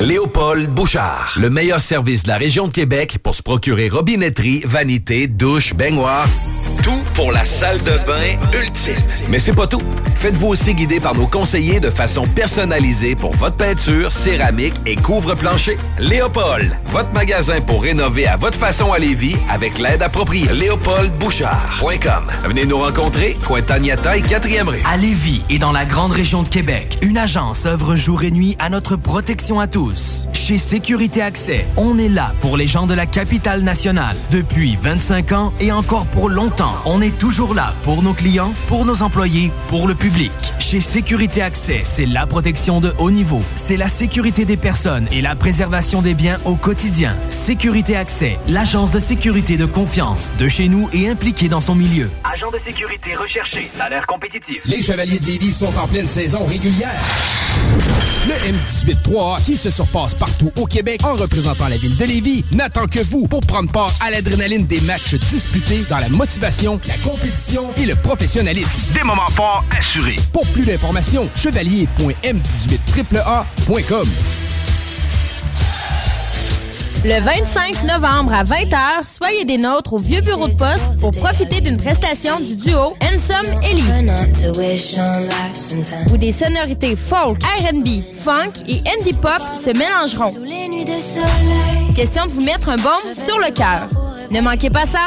Léopold Bouchard, le meilleur service de la région de Québec pour se procurer robinetterie, vanité, douche, baignoire. Tout pour la salle de bain ultime. Mais c'est pas tout. Faites-vous aussi guider par nos conseillers de façon personnalisée pour votre peinture, céramique et couvre-plancher. Léopold, votre magasin pour rénover à votre façon à Lévis avec l'aide appropriée. LéopoldBouchard.com. Venez nous rencontrer, Cointagnata et 4e rue. À Lévis et dans la grande région de Québec, une agence œuvre jour et nuit à notre protection à tous. Chez Sécurité Accès, on est là pour les gens de la capitale nationale. Depuis 25 ans et encore pour longtemps, on est toujours là pour nos clients, pour nos employés, pour le public. Chez Sécurité Accès, c'est la protection de haut niveau. C'est la sécurité des personnes et la préservation des biens au quotidien. Sécurité Accès, l'agence de sécurité de confiance de chez nous et impliquée dans son milieu. Agent de sécurité recherché, salaire compétitif. Les Chevaliers de Lévis sont en pleine saison régulière. Le M18-3 qui se surpasse partout au Québec en représentant la ville de Lévis n'attend que vous pour prendre part à l'adrénaline des matchs disputés dans la motivation, la compétition et le professionnalisme. Des moments forts assurés. Pour plus d'informations, chevalier.m18AAA.com. Le 25 novembre à 20h, soyez des nôtres au vieux bureau de poste pour profiter d'une prestation du duo Ensom Ellie. Où des sonorités folk, R&B, funk et indie pop se mélangeront. Question de vous mettre un baume sur le cœur. Ne manquez pas ça.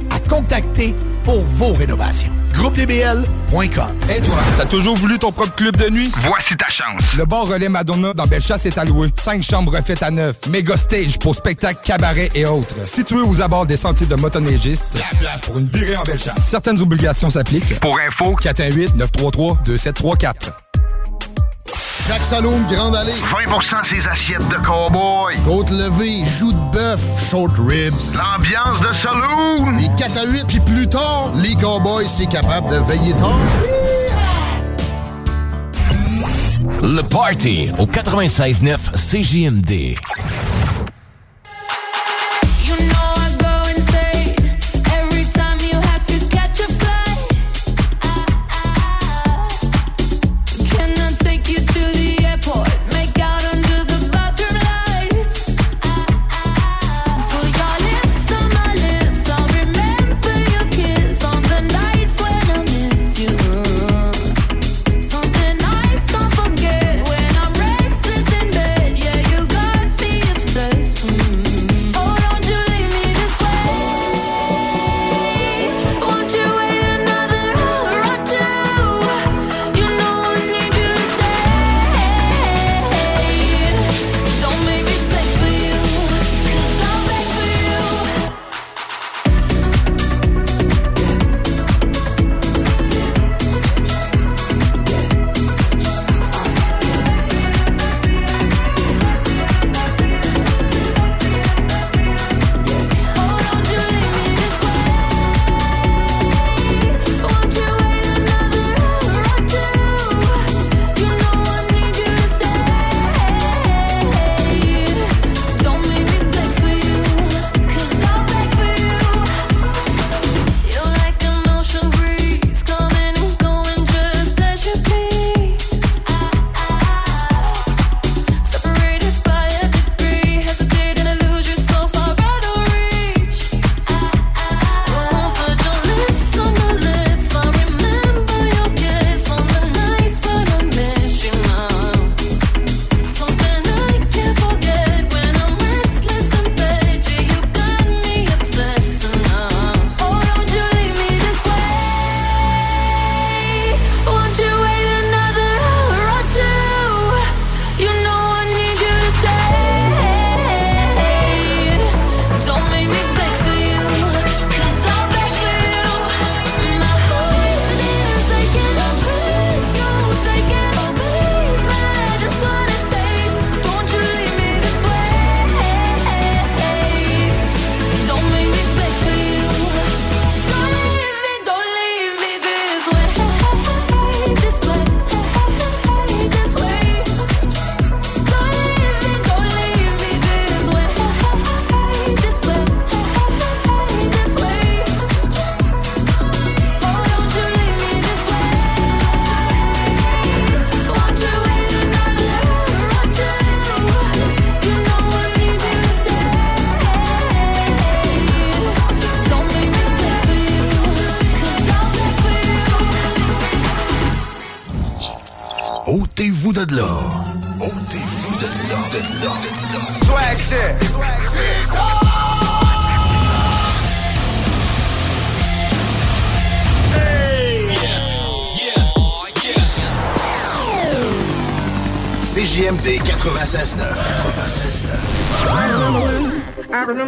à contacter pour vos rénovations. GroupeDBL.com. Et toi, t'as toujours voulu ton propre club de nuit? Voici ta chance. Le bar relais Madonna dans Bellechasse est alloué. Cinq chambres refaites à neuf. Méga stage pour spectacles, cabarets et autres. Situé aux abords des sentiers de motoneigistes. La place pour une virée en Bellechasse. Certaines obligations s'appliquent. Pour info, 418-933-2734. Jacques Saloon, Grande Allée. 20% ses assiettes de cowboy. Côte levée, joues de bœuf, short ribs. L'ambiance de saloon. Les 4 à 8, puis plus tard, les cowboys, c'est capable de veiller tard. Le Party au 96.9 CJMD.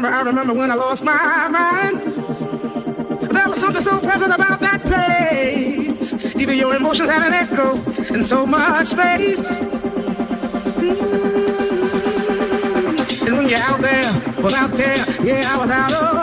remember, I remember when I lost my mind. There was something so present about that place. Even your emotions had an echo in so much space. And when you're out there, was out there, yeah, I was out of.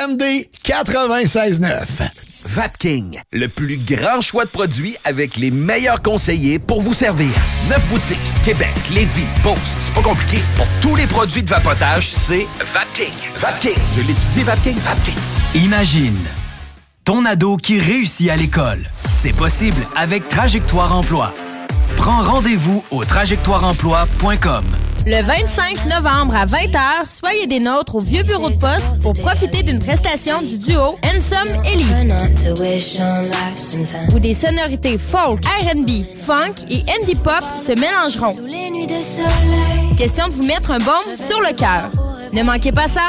CJMD 96.9. Vapking, le plus grand choix de produits avec les meilleurs conseillers pour vous servir. Neuf boutiques, Québec, Lévis, Beauce, c'est pas compliqué. Pour tous les produits de vapotage, c'est Vapking. Vapking. Je l'étudie, Vapking. Vapking. Imagine ton ado qui réussit à l'école. C'est possible avec Trajectoire Emploi. Prends rendez-vous au trajectoireemploi.com. Le 25 novembre à 20h, soyez des nôtres au vieux bureau de poste pour profiter d'une prestation du duo Ensom Ellie. Où des sonorités folk, R&B, funk et indie pop se mélangeront. Question de vous mettre un baume sur le cœur. Ne manquez pas ça.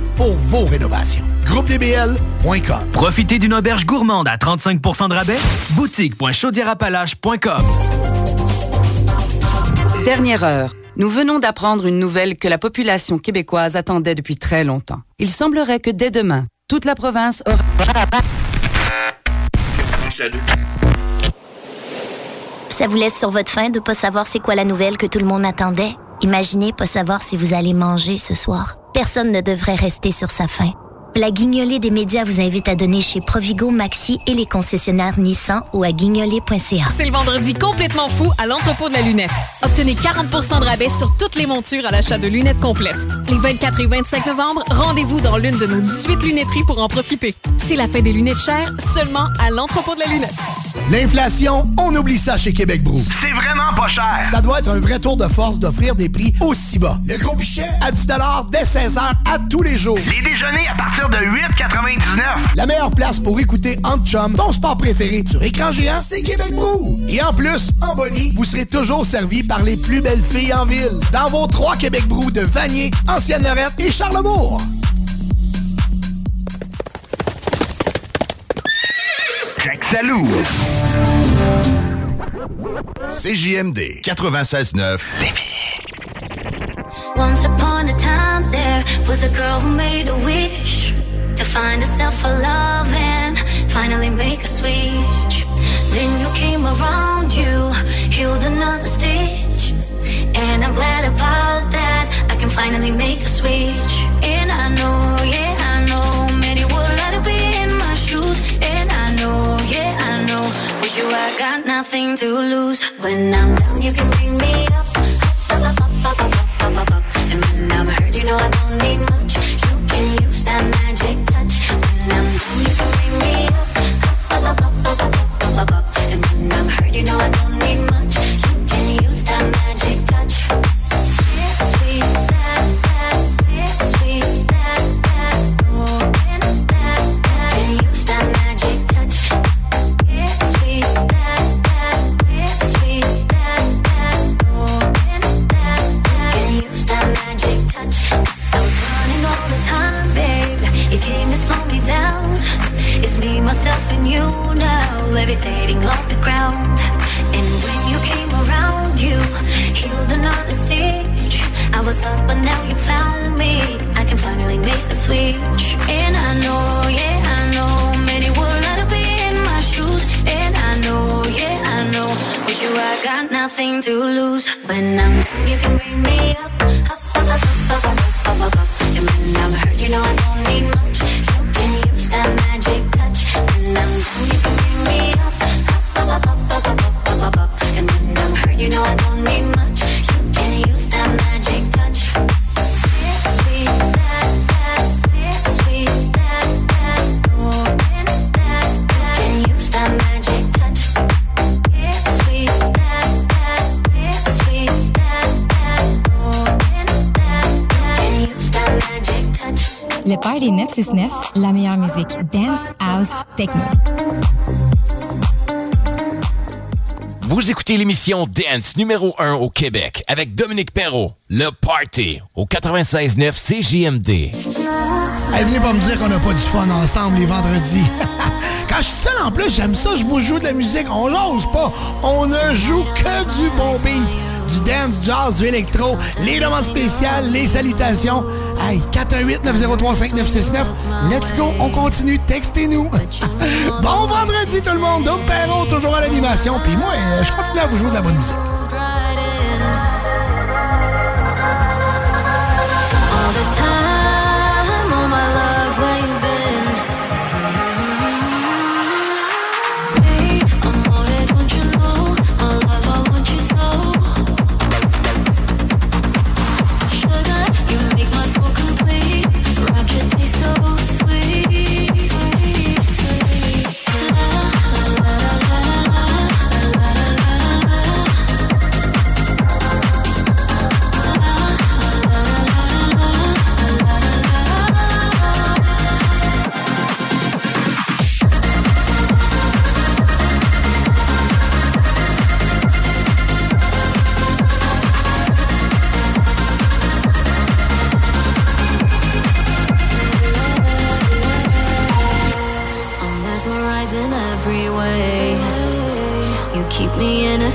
pour vos rénovations. GroupeDBL.com. Profitez d'une auberge gourmande à 35% de rabais? Boutique.chaudierapalache.com. Dernière heure. Nous venons d'apprendre une nouvelle que la population québécoise attendait depuis très longtemps. Il semblerait que dès demain, toute la province aura... Ça vous laisse sur votre faim de pas savoir c'est quoi la nouvelle que tout le monde attendait? Imaginez pas savoir si vous allez manger ce soir. Personne ne devrait rester sur sa faim. La guignolée des médias vous invite à donner chez Provigo, Maxi et les concessionnaires Nissan ou à guignolée.ca. C'est le vendredi complètement fou à l'entrepôt de la lunette. Obtenez 40% de rabais sur toutes les montures à l'achat de lunettes complètes. Les 24 et 25 novembre, rendez-vous dans l'une de nos 18 lunetteries pour en profiter. C'est la fin des lunettes chères seulement à l'entrepôt de la lunette. L'inflation, on oublie ça chez Québec Brou. C'est vraiment pas cher. Ça doit être un vrai tour de force d'offrir des prix aussi bas. Le gros pichet à 10 dès 16h à tous les jours. Les déjeuners à partir de 8,99. La meilleure place pour écouter Chum, ton sport préféré, sur écran géant, c'est Québec Brou. Et en plus, en bonnie, vous serez toujours servi par les plus belles filles en ville. Dans vos trois Québec Brou de Vanier, Ancienne-Lorette et Charlebourg. Jack Salou. CJMD 96.9 Once upon a time there was a girl who made a wish to find herself a love and finally make a switch. Then you came around, you healed another stitch. And I'm glad about that. I can finally make a switch. And I know, yeah, I know. Many would to be in my shoes. And I know, yeah, I know. With you, I got nothing to lose. When I'm down, you can bring me up. up, up, up, up, up, up, up. And when I'm hurt, you know I don't need much. You can use that magic touch. When I'm down, you can bring me up. up, up, up, up, up, up, up, up. And when I'm hurt, you know I don't need much. Levitating off the ground. And when you came around, you healed another stitch. I was lost, but now you found me. I can finally make the switch. And I know, yeah, I know, many would like to be in my shoes. And I know, yeah, I know, with you I got nothing to lose. When I'm you can bring me up, up, up, up, up, up, up, up, up. And when I'm hurt, you know I Le Party 969, la meilleure musique dance, house, techno. Vous écoutez l'émission Dance numéro 1 au Québec avec Dominique Perrault, Le Party au 96.9 CJMD. Hey, venez pas me dire qu'on n'a pas du fun ensemble les vendredis. Quand je suis seul en plus, j'aime ça, je vous joue de la musique. On jase pas. On ne joue que du bon beat. Du dance, du jazz, du électro, les demandes spéciales, les salutations. Hey, 418-903-5969. Let's go, on continue. Textez-nous. bon vendredi tout le monde. Dom Perrault, toujours à l'animation. Puis moi, euh, je continue à vous jouer de la bonne musique.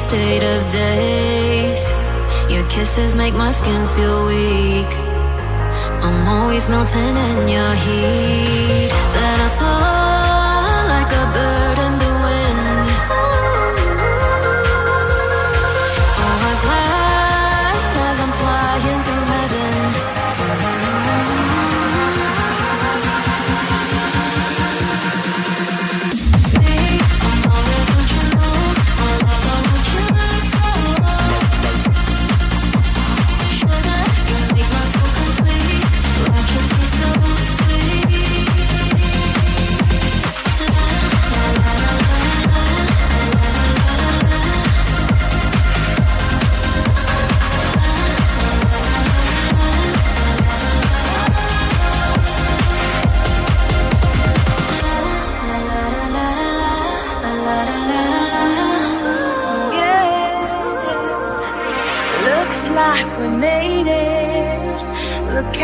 state of days. Your kisses make my skin feel weak. I'm always melting in your heat. That I saw.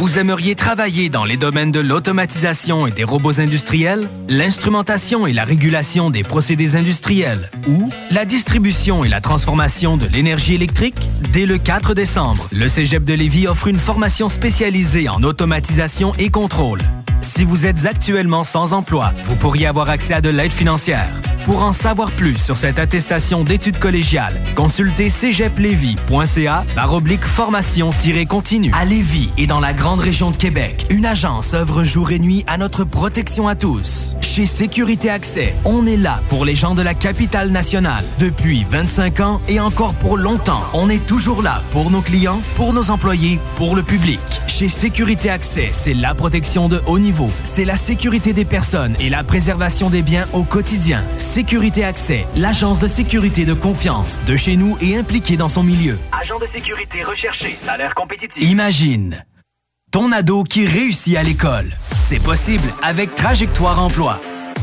Vous aimeriez travailler dans les domaines de l'automatisation et des robots industriels, l'instrumentation et la régulation des procédés industriels ou la distribution et la transformation de l'énergie électrique? Dès le 4 décembre, le Cégep de Lévis offre une formation spécialisée en automatisation et contrôle. Si vous êtes actuellement sans emploi, vous pourriez avoir accès à de l'aide financière. Pour en savoir plus sur cette attestation d'études collégiales, consultez cégeplevy.ca par oblique formation-continue. À Lévis et dans la grande région de Québec, une agence œuvre jour et nuit à notre protection à tous. Chez Sécurité Accès, on est là pour les gens de la capitale nationale. Depuis 25 ans et encore pour longtemps, on est toujours là pour nos clients, pour nos employés, pour le public. Chez Sécurité Accès, c'est la protection de haut niveau. C'est la sécurité des personnes et la préservation des biens au quotidien. Sécurité Accès, l'agence de sécurité de confiance de chez nous et impliquée dans son milieu. Agent de sécurité recherché, salaire compétitif. Imagine ton ado qui réussit à l'école. C'est possible avec Trajectoire Emploi.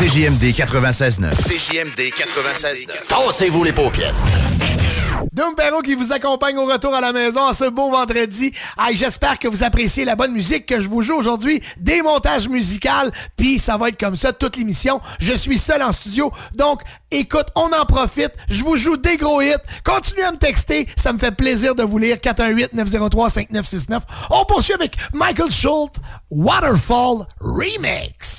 CJMD 96.9. CJMD 96.9. Tassez-vous les paupières. Dom Perrault qui vous accompagne au retour à la maison en ce beau vendredi. Hey, J'espère que vous appréciez la bonne musique que je vous joue aujourd'hui. Des montages musicaux, puis ça va être comme ça toute l'émission. Je suis seul en studio, donc écoute, on en profite. Je vous joue des gros hits. Continuez à me texter, ça me fait plaisir de vous lire. 418-903-5969. On poursuit avec Michael Schultz, Waterfall Remix.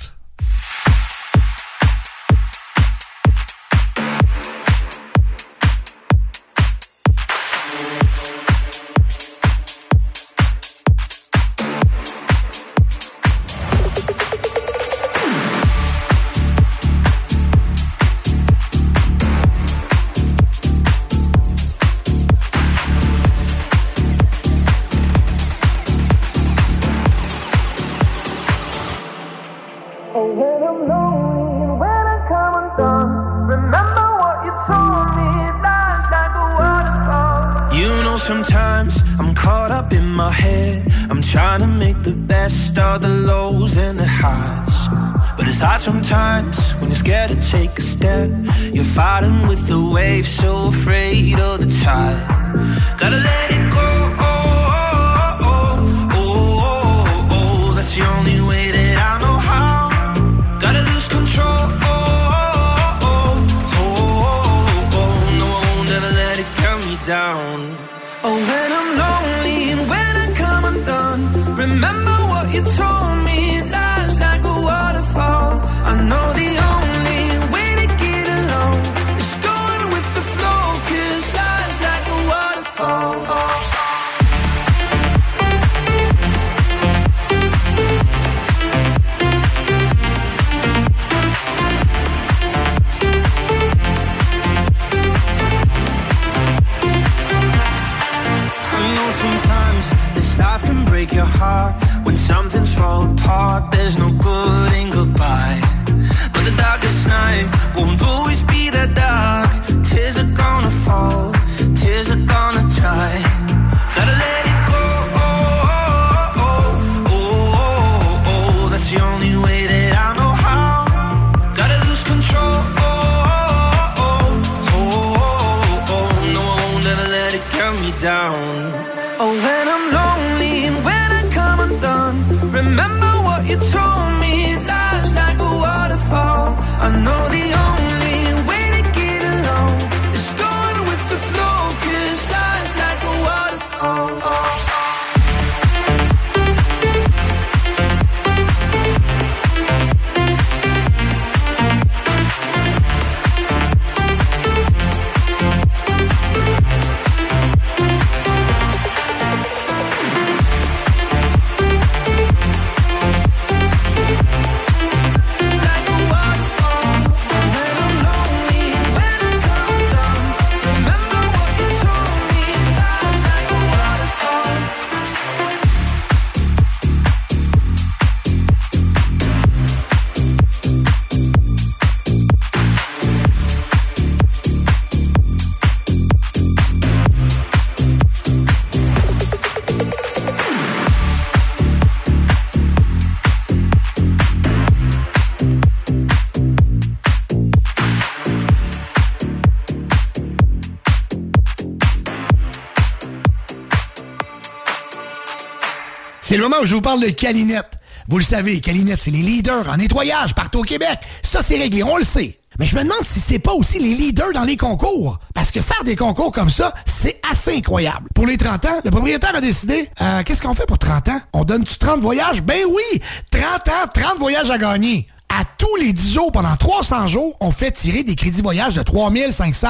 C'est le moment où je vous parle de Calinette. Vous le savez, Calinette, c'est les leaders en nettoyage partout au Québec. Ça, c'est réglé, on le sait. Mais je me demande si c'est pas aussi les leaders dans les concours. Parce que faire des concours comme ça, c'est assez incroyable. Pour les 30 ans, le propriétaire a décidé, euh, qu'est-ce qu'on fait pour 30 ans? On donne-tu 30 voyages? Ben oui! 30 ans, 30 voyages à gagner. À tous les 10 jours, pendant 300 jours, on fait tirer des crédits voyages de 3500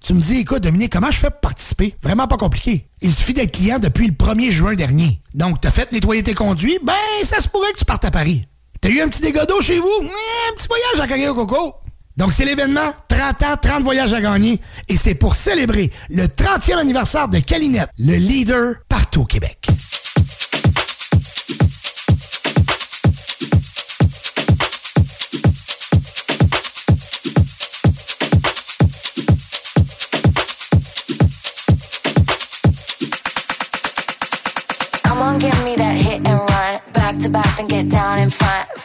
Tu me dis, écoute, Dominique, comment je fais pour participer? Vraiment pas compliqué. Il suffit d'être client depuis le 1er juin dernier. Donc, t'as fait nettoyer tes conduits, ben, ça se pourrait que tu partes à Paris. T'as eu un petit dégât d'eau chez vous? Eh, un petit voyage à Cagao Coco. Donc, c'est l'événement 30 ans, 30 voyages à gagner. Et c'est pour célébrer le 30e anniversaire de Calinette, le leader partout au Québec.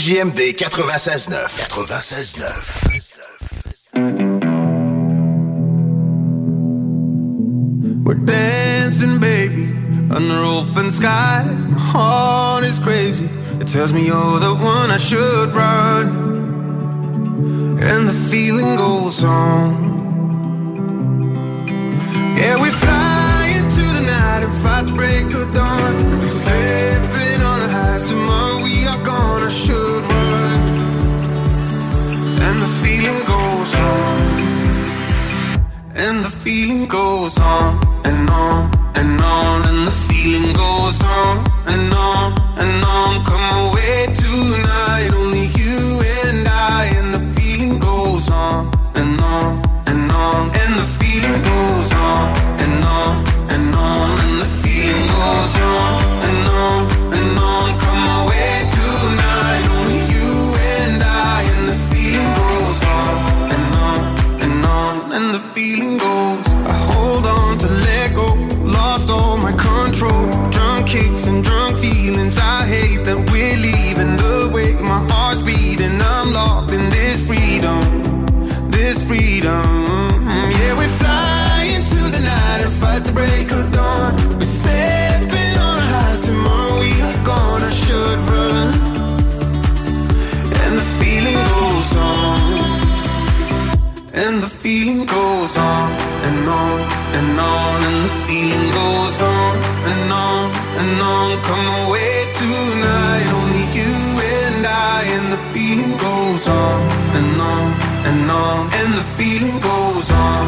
CJMD We're dancing, baby, under open skies. My heart is crazy. It tells me you're the one I should run. And the feeling goes on. Yeah, we fly into the night and fight break of dawn goes on. And on, and the feeling goes on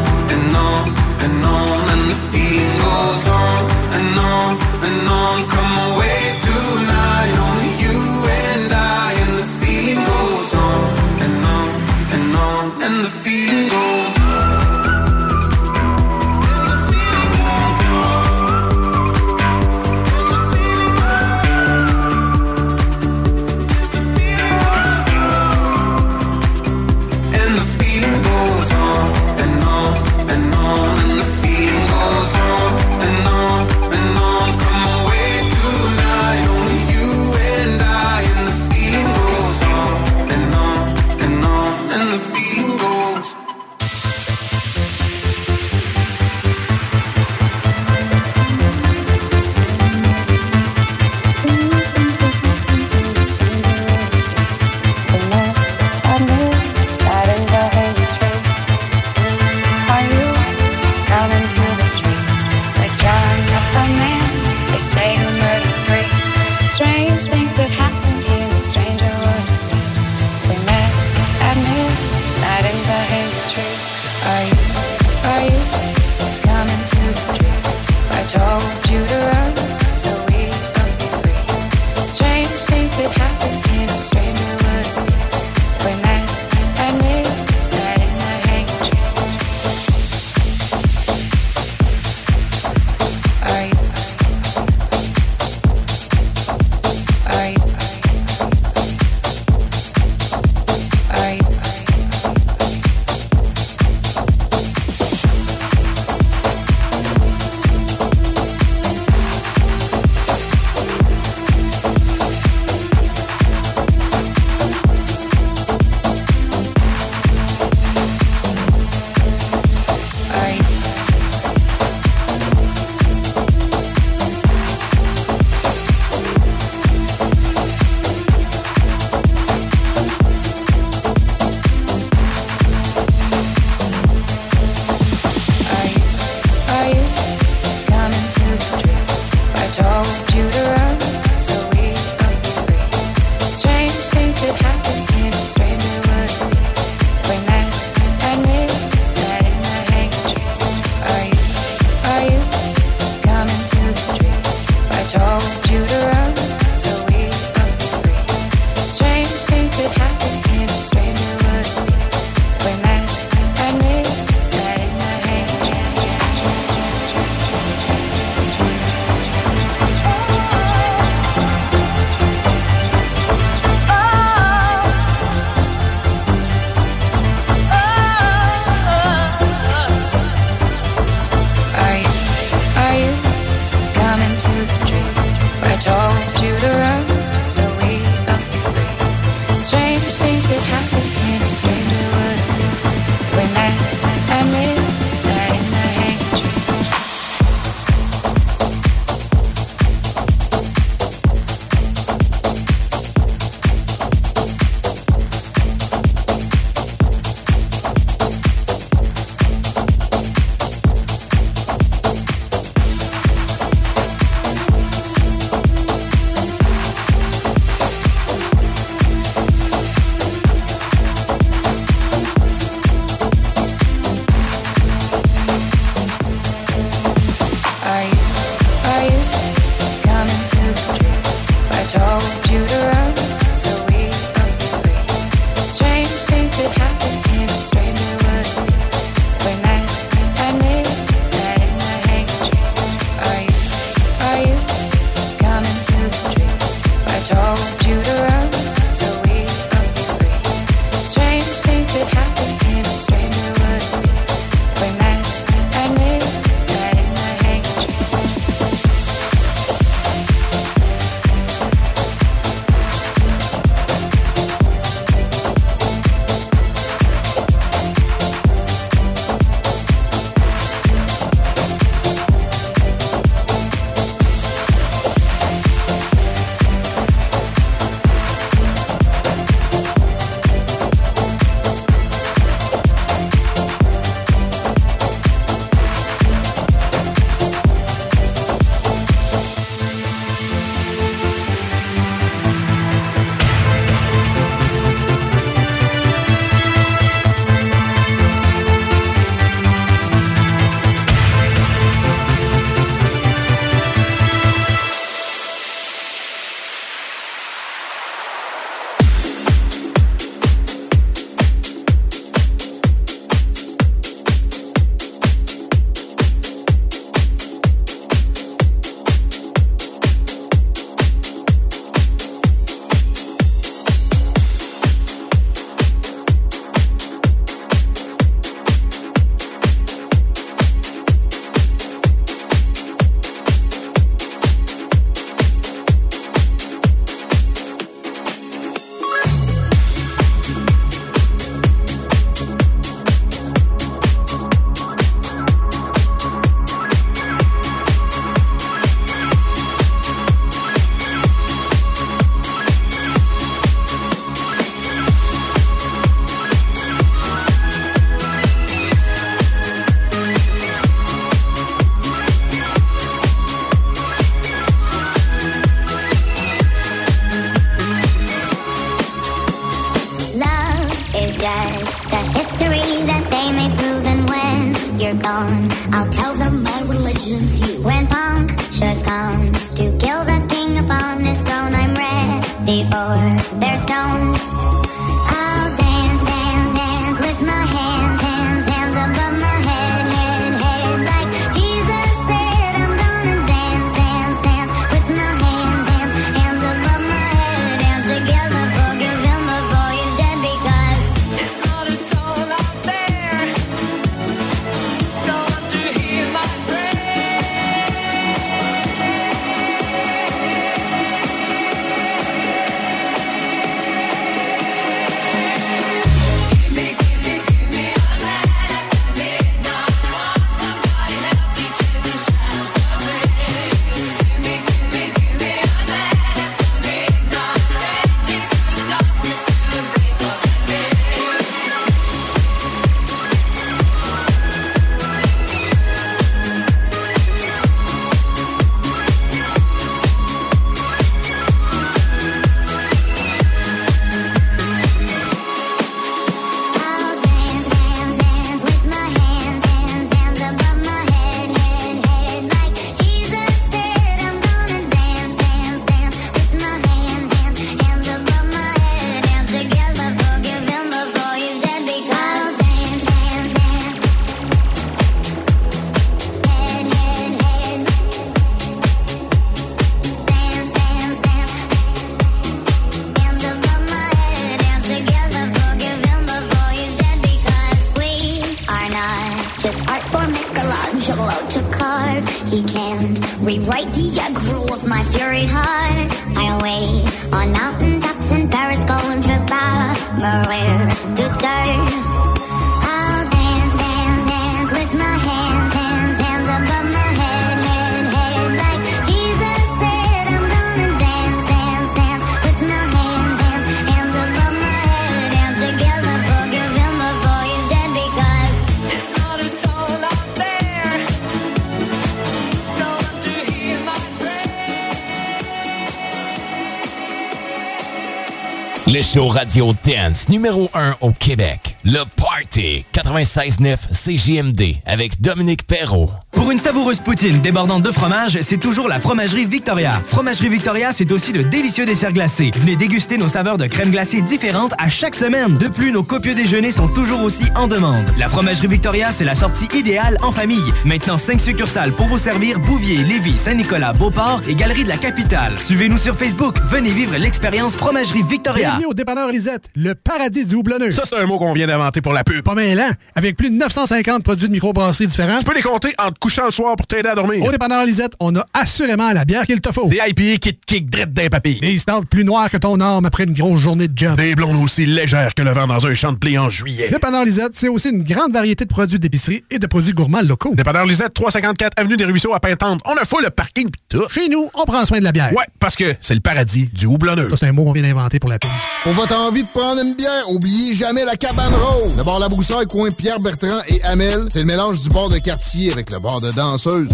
dance numéro 1 au Québec. Le Party 96.9 CJMD avec Dominique Perrault. Pour une savoureuse poutine débordante de fromage, c'est toujours la Fromagerie Victoria. Fromagerie Victoria, c'est aussi de délicieux desserts glacés. Venez déguster nos saveurs de crème glacée différentes à chaque semaine. De plus, nos copieux déjeuners sont toujours aussi en demande. La Fromagerie Victoria, c'est la sortie idéale en famille. Maintenant, 5 succursales pour vous servir Bouvier, Lévis, Saint-Nicolas, Beauport et Galerie de la Capitale. Suivez-nous sur Facebook. Venez vivre l'expérience Fromagerie Victoria. Bienvenue au dépanneur Lisette, le paradis du houblonneux. Ça, c'est un mot qu'on vient d'inventer pour la pub. Pas mêlant, avec plus de 950 produits de microbrasserie différents. Tu peux les compter en te couchant le soir pour t'aider à dormir. Au dépanneur Lisette, on a assurément la bière qu'il te faut. Des IPA qui te kick drette d'un papy. Des stouts plus noirs que ton arme après une grosse journée de job. Des blondes aussi légères que le vent dans un champ de blé en juillet. Dépanneur Lisette, c'est aussi une grande variété de produits d'épicerie et de produits gourmands locaux. Dépanneur Lisette, 354 Avenue des Ruisseaux à Pintante. On a full le parking pis tout. Chez nous, on prend soin de la bière. Ouais, parce que c'est le paradis du houblonneux. Ça, c'est un mot qu'on vient d'inventer pour la pub. Pour votre envie de prendre une bière, oubliez jamais la cabane rose. Le bar La Broussaille, coin Pierre Bertrand et Amel, c'est le mélange du bar de quartier avec le bar de danseuse.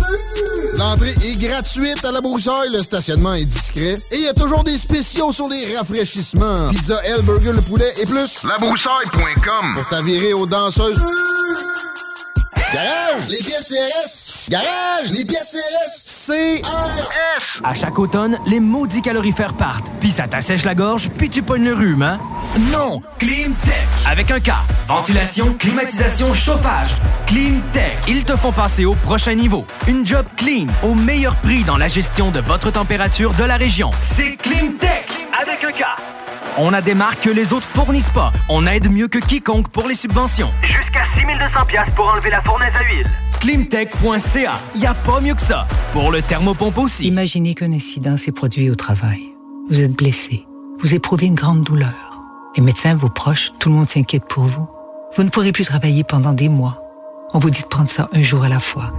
L'entrée est gratuite à La Broussaille, le stationnement est discret et il y a toujours des spéciaux sur les rafraîchissements. Pizza L, burger, le poulet et plus. Labroussaille.com Pour t'avirer aux danseuses. Garage, les pièces CRS. Garage, les pièces CRS. CRS. À chaque automne, les maudits calorifères partent, puis ça t'assèche la gorge, puis tu pognes le rhume, hein? Non! Climtech! Avec un K. Ventilation, climatisation, chauffage. Climtech. Ils te font passer au prochain niveau. Une job clean, au meilleur prix dans la gestion de votre température de la région. C'est Climtech! Avec un K. On a des marques que les autres fournissent pas. On aide mieux que quiconque pour les subventions. Jusqu'à 6200 pièces pour enlever la fournaise à huile. Climtech.ca. Y a pas mieux que ça. Pour le thermopompe aussi. Imaginez qu'un incident s'est produit au travail. Vous êtes blessé. Vous éprouvez une grande douleur. Les médecins, vos proches, tout le monde s'inquiète pour vous. Vous ne pourrez plus travailler pendant des mois. On vous dit de prendre ça un jour à la fois.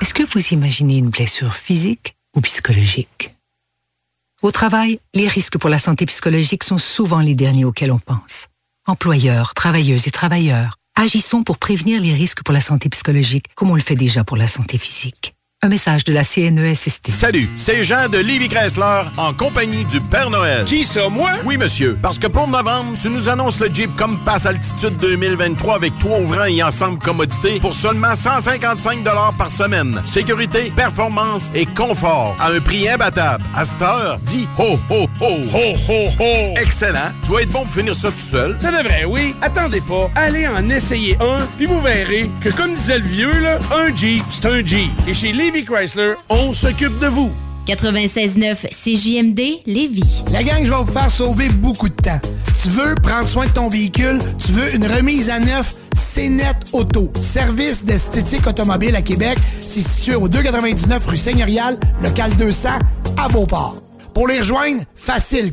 Est-ce que vous imaginez une blessure physique ou psychologique? Au travail, les risques pour la santé psychologique sont souvent les derniers auxquels on pense. Employeurs, travailleuses et travailleurs, agissons pour prévenir les risques pour la santé psychologique comme on le fait déjà pour la santé physique. Un message de la CNESST. Salut, c'est Jean de Livy Chrysler en compagnie du Père Noël. Qui ça, moi? Oui, monsieur. Parce que pour novembre, tu nous annonces le Jeep Compass Altitude 2023 avec trois ouvrants et ensemble commodité pour seulement 155 par semaine. Sécurité, performance et confort à un prix imbattable. À cette heure, dis ho, ho, ho. Ho, ho, ho. Excellent. Tu vas être bon pour finir ça tout seul. Ça devrait, oui. Attendez pas. Allez en essayer un, puis vous verrez que, comme disait le vieux, là, un Jeep, c'est un Jeep. Et chez Livy Chrysler, on s'occupe de vous. 96.9 CJMD Lévis. La gang, je vais vous faire sauver beaucoup de temps. Tu veux prendre soin de ton véhicule? Tu veux une remise à neuf? CNET Auto, service d'esthétique automobile à Québec. C'est situé au 299 rue Seigneurial, local 200, à Beauport. Pour les rejoindre, facile,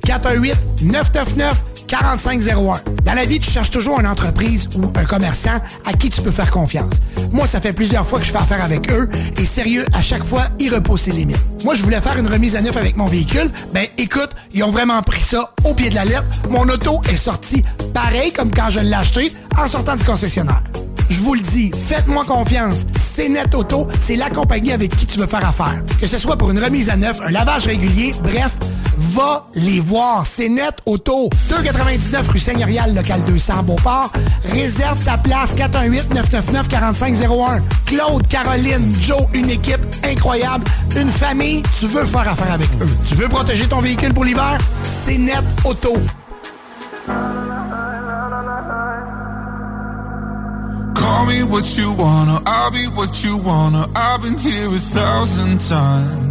418-999-4501. Dans la vie, tu cherches toujours une entreprise ou un commerçant à qui tu peux faire confiance. Moi, ça fait plusieurs fois que je fais affaire avec eux et sérieux, à chaque fois, ils repoussent les limites. Moi, je voulais faire une remise à neuf avec mon véhicule. Ben, écoute, ils ont vraiment pris ça au pied de la lettre. Mon auto est sortie pareil comme quand je l'ai acheté en sortant du concessionnaire. Je vous le dis, faites-moi confiance. C'est Net Auto, c'est la compagnie avec qui tu veux faire affaire. Que ce soit pour une remise à neuf, un lavage régulier, bref, va les voir. C'est Net Auto. 299 rue Seigneurial, local 200, Beauport. Réserve ta place 418-999-4501. Claude, Caroline, Joe, une équipe incroyable. Une famille, tu veux faire affaire avec eux. Tu veux protéger ton véhicule pour l'hiver? C'est Net Auto. Call me what you wanna, I'll be what you wanna. I've been here a thousand times.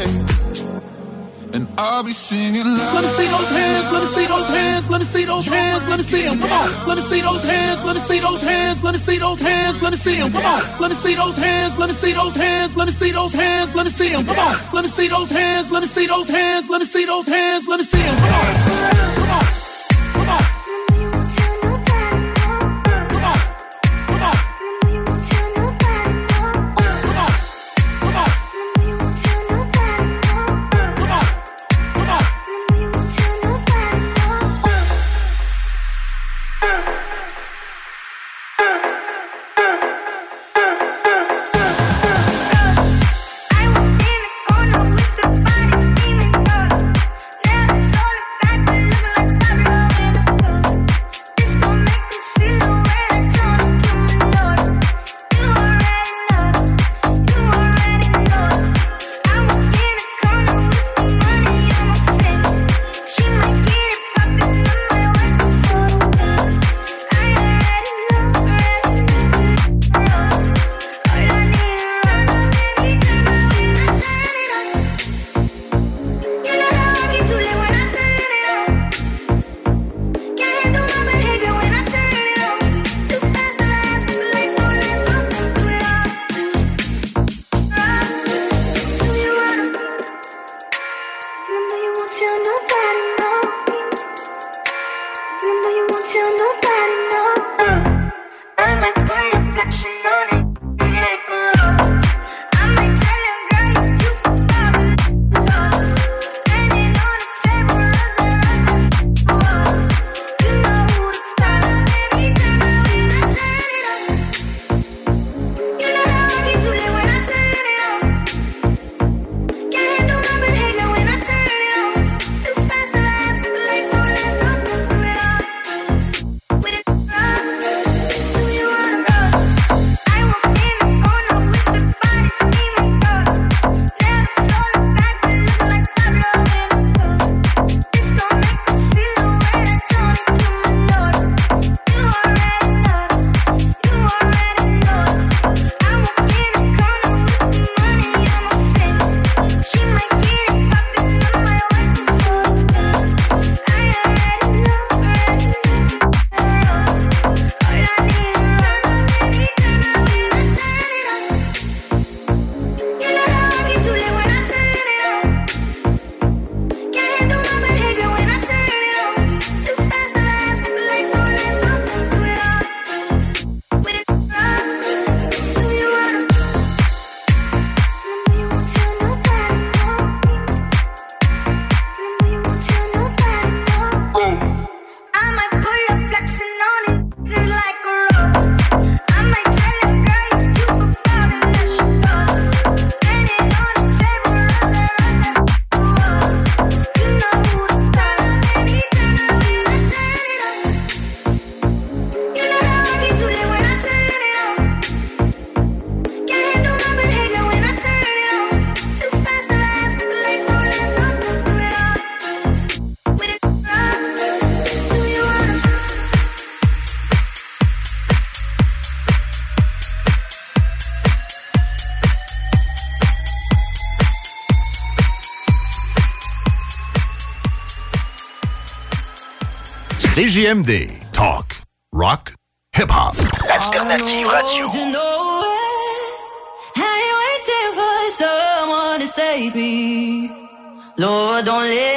And I'll be singing la Let me see those hands, let me see those hands, let me see those hands, let me see them. Come on. Let me see those hands, let me see those hands, let me see those hands, let me see them. Come on. Let me see those hands, let me see those hands, let me see those hands, let me see them. Come on. Let me see those hands, let me see those hands, let me see those hands, let me see them. Come on. AGMD Talk, rock, hip-hop. Alternative radio. You know waiting for someone to save me. Lord, don't let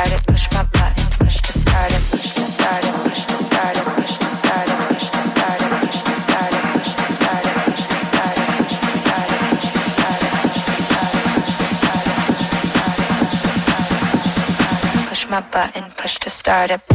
Push my button, push to start it.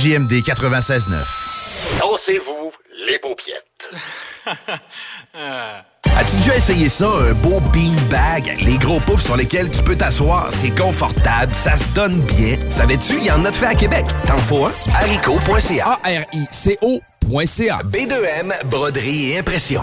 CJMD 96.9. Dansez-vous les paupiètes. Euh. As-tu déjà essayé ça, un beau beanbag? Les gros poufs sur lesquels tu peux t'asseoir, c'est confortable, ça se donne bien. Savais-tu, il y en a de fait à Québec. T'en faut un? haricot.ca A-R-I-C-O.ca B2M, broderie et impression.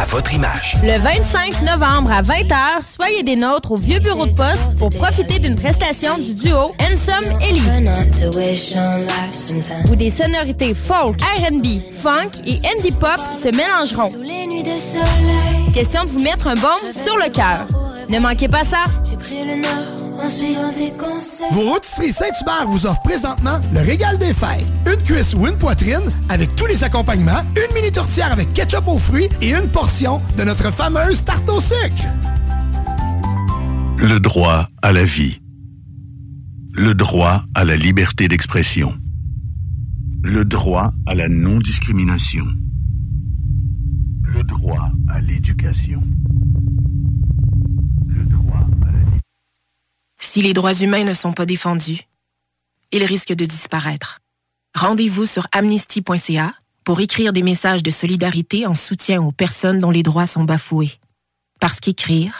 à votre image. Le 25 novembre à 20h, soyez des nôtres au vieux bureau de poste pour profiter d'une prestation du duo Ensom Ellie. Où des sonorités folk, R&B, funk et indie pop se mélangeront. Question de vous mettre un baume sur le cœur. Ne manquez pas ça. Vos rôtisseries Saint-Hubert vous offrent présentement le régal des fêtes. Une cuisse ou une poitrine avec tous les accompagnements, une mini tourtière avec ketchup aux fruits et une portion de notre fameuse tarte au sucre. Le droit à la vie. Le droit à la liberté d'expression. Le droit à la non-discrimination. Le droit à l'éducation. Les droits humains ne sont pas défendus, ils risquent de disparaître. Rendez-vous sur amnesty.ca pour écrire des messages de solidarité en soutien aux personnes dont les droits sont bafoués. Parce qu'écrire,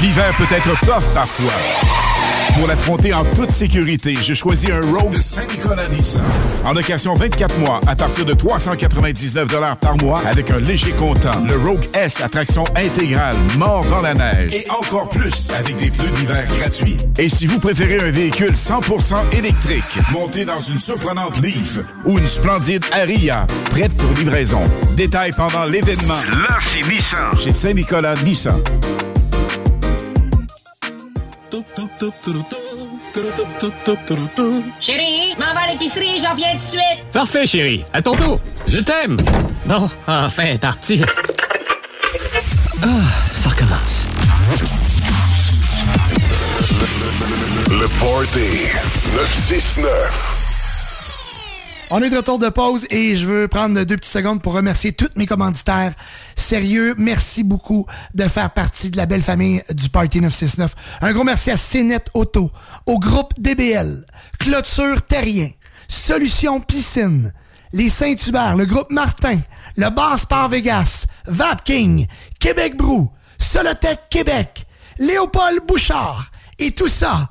L'hiver peut être tough parfois. Pour l'affronter en toute sécurité, je choisis un Rogue de Saint-Nicolas Nissan. En location 24 mois à partir de 399 par mois avec un léger comptant. Le Rogue S, attraction intégrale, mort dans la neige. Et encore plus avec des pneus d'hiver gratuits. Et si vous préférez un véhicule 100% électrique, monté dans une surprenante Leaf ou une splendide Aria, prête pour livraison. Détails pendant l'événement. Là, Nissan. Chez Saint-Nicolas Nissan. Chérie, m'en va à l'épicerie, j'en viens tout de suite. Parfait, chérie. À ton tour. Je t'aime. Bon, enfin, tartine. Ah, ça recommence. Le Party 969. On est de retour de pause et je veux prendre deux petites secondes pour remercier tous mes commanditaires. Sérieux, merci beaucoup de faire partie de la belle famille du Party 969. Un gros merci à CNET Auto, au groupe DBL, Clôture Terrien, Solution Piscine, les Saint-Hubert, le groupe Martin, le Bar Sport Vegas, Vapking, Québec Brou, Solotech Québec, Léopold Bouchard et tout ça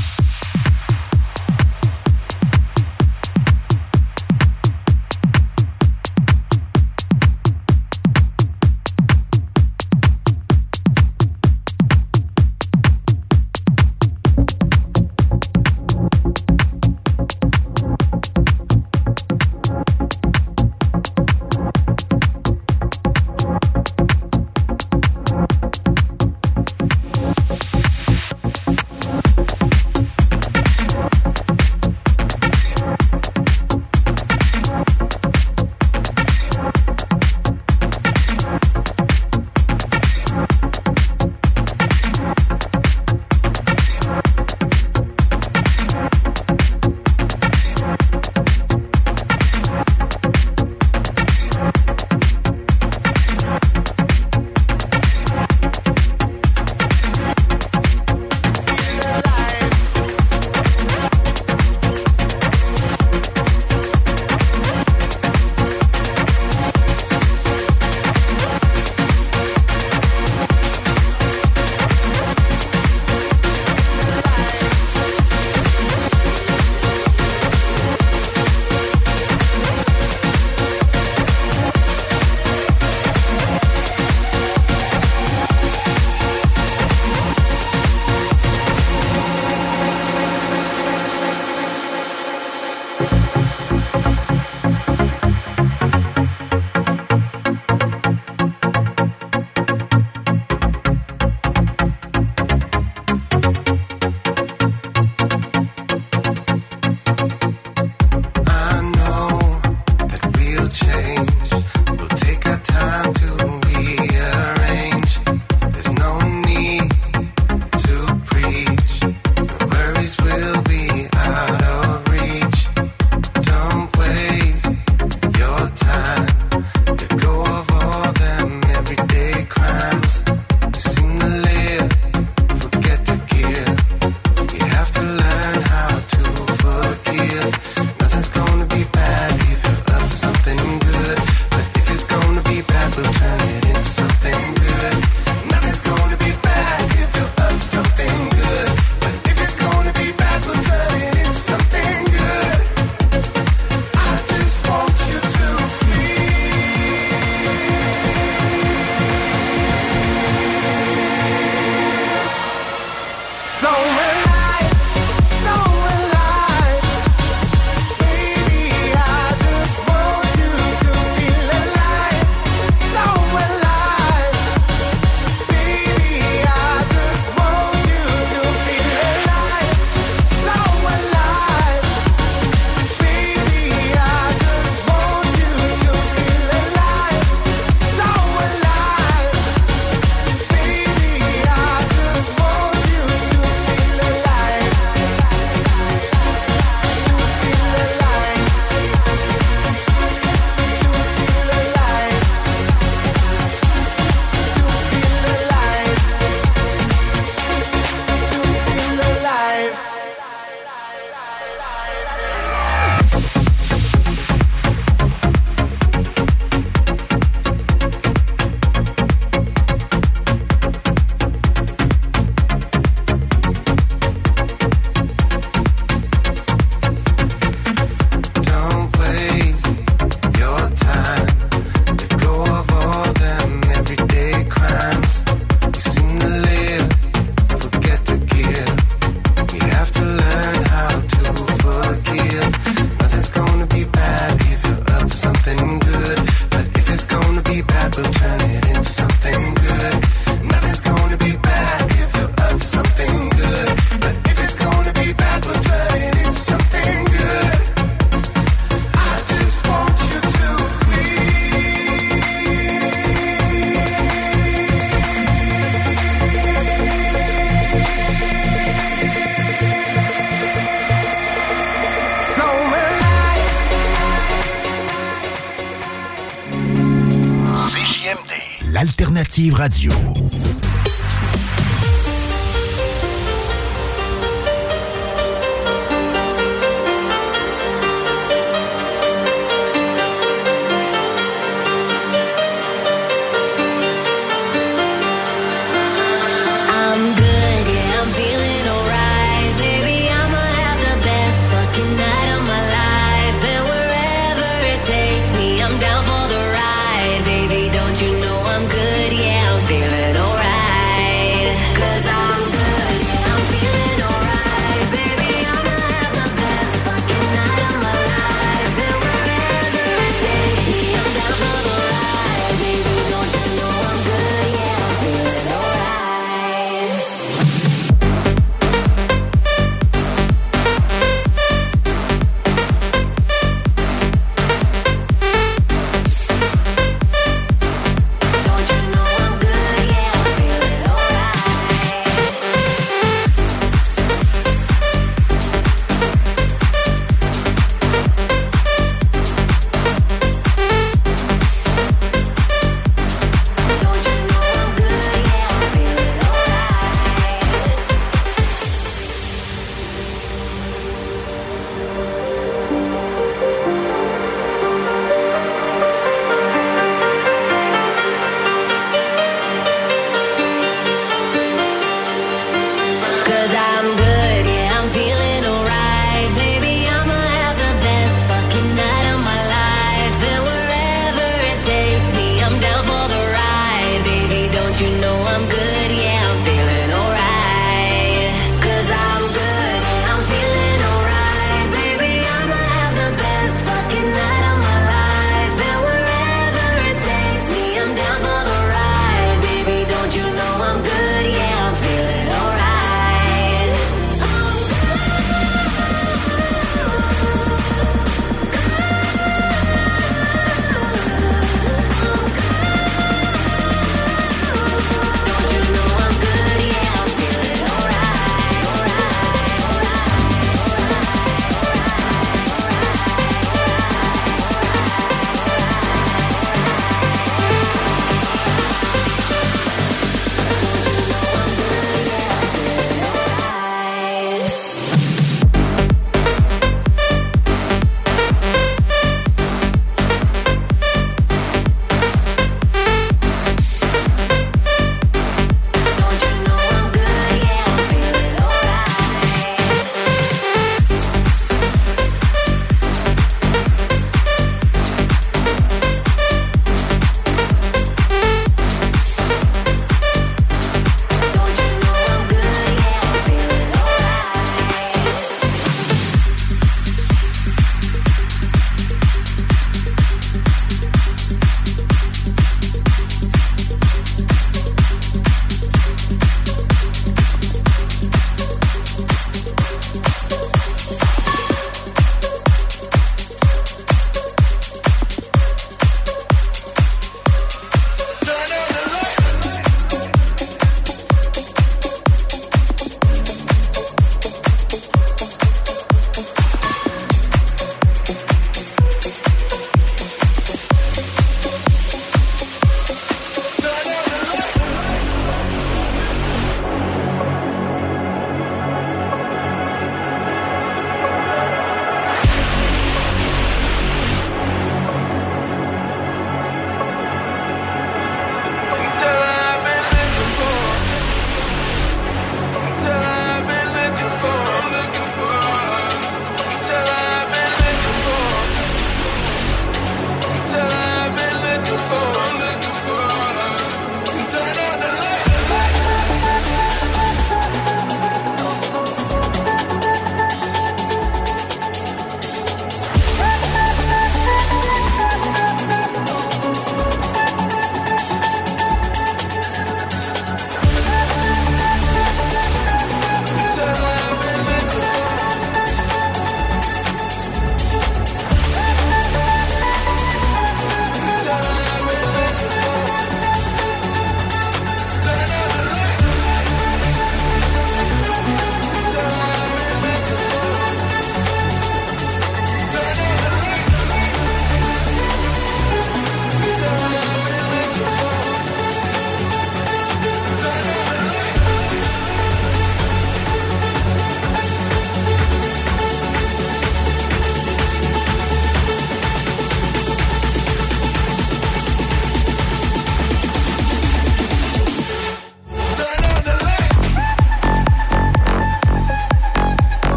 Radio.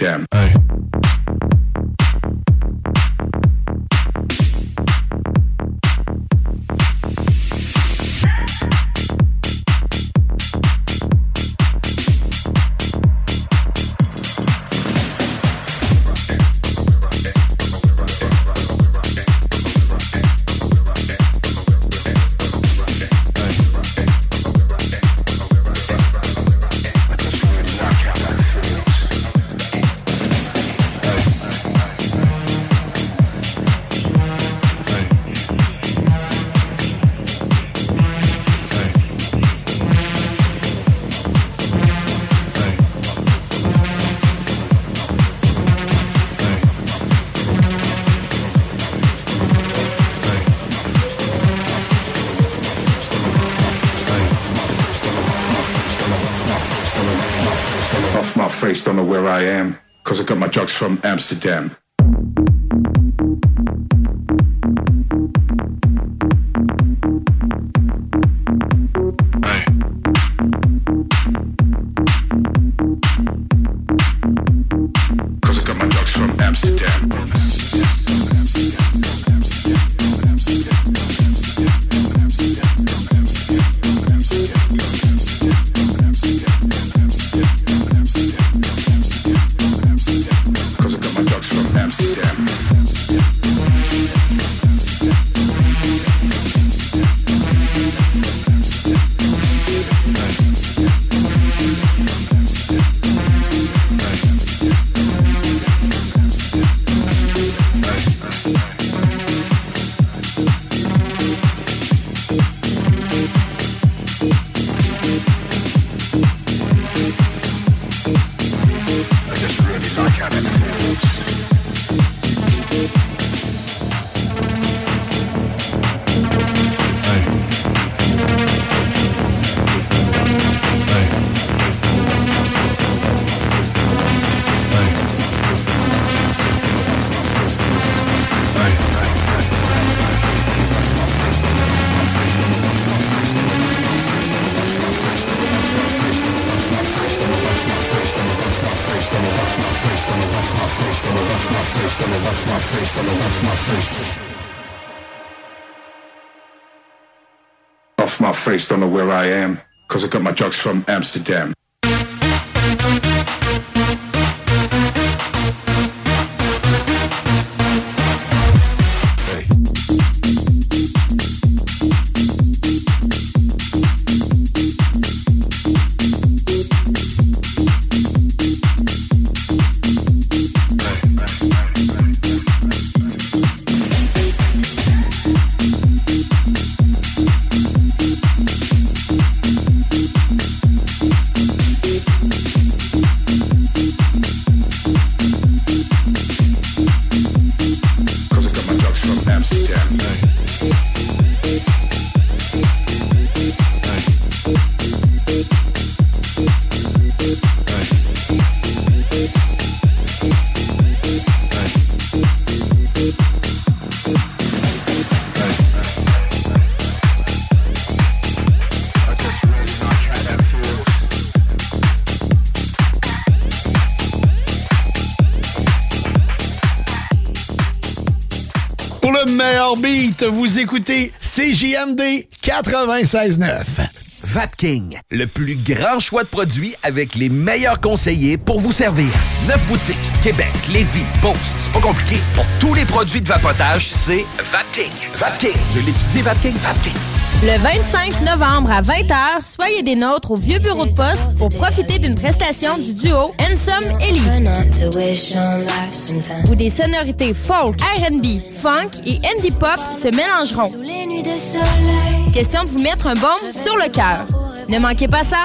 them. Amsterdam because I got my drugs from Amsterdam. Drugs from Amsterdam. Pour le meilleur beat, vous écoutez CJMD 96.9. Vapking, le plus grand choix de produits avec les meilleurs conseillers pour vous servir. Neuf boutiques, Québec, Lévis, Beauce, c'est pas compliqué. Pour tous les produits de vapotage, c'est Vapking. Vapking, je l'étudie, Vapking, Vapking. Le 25 novembre à 20h, soyez des nôtres au vieux bureau de poste pour profiter d'une prestation du duo Ensom Ellie. Où des sonorités folk, R&B, funk et indie pop se mélangeront. Question de vous mettre un baume sur le cœur. Ne manquez pas ça.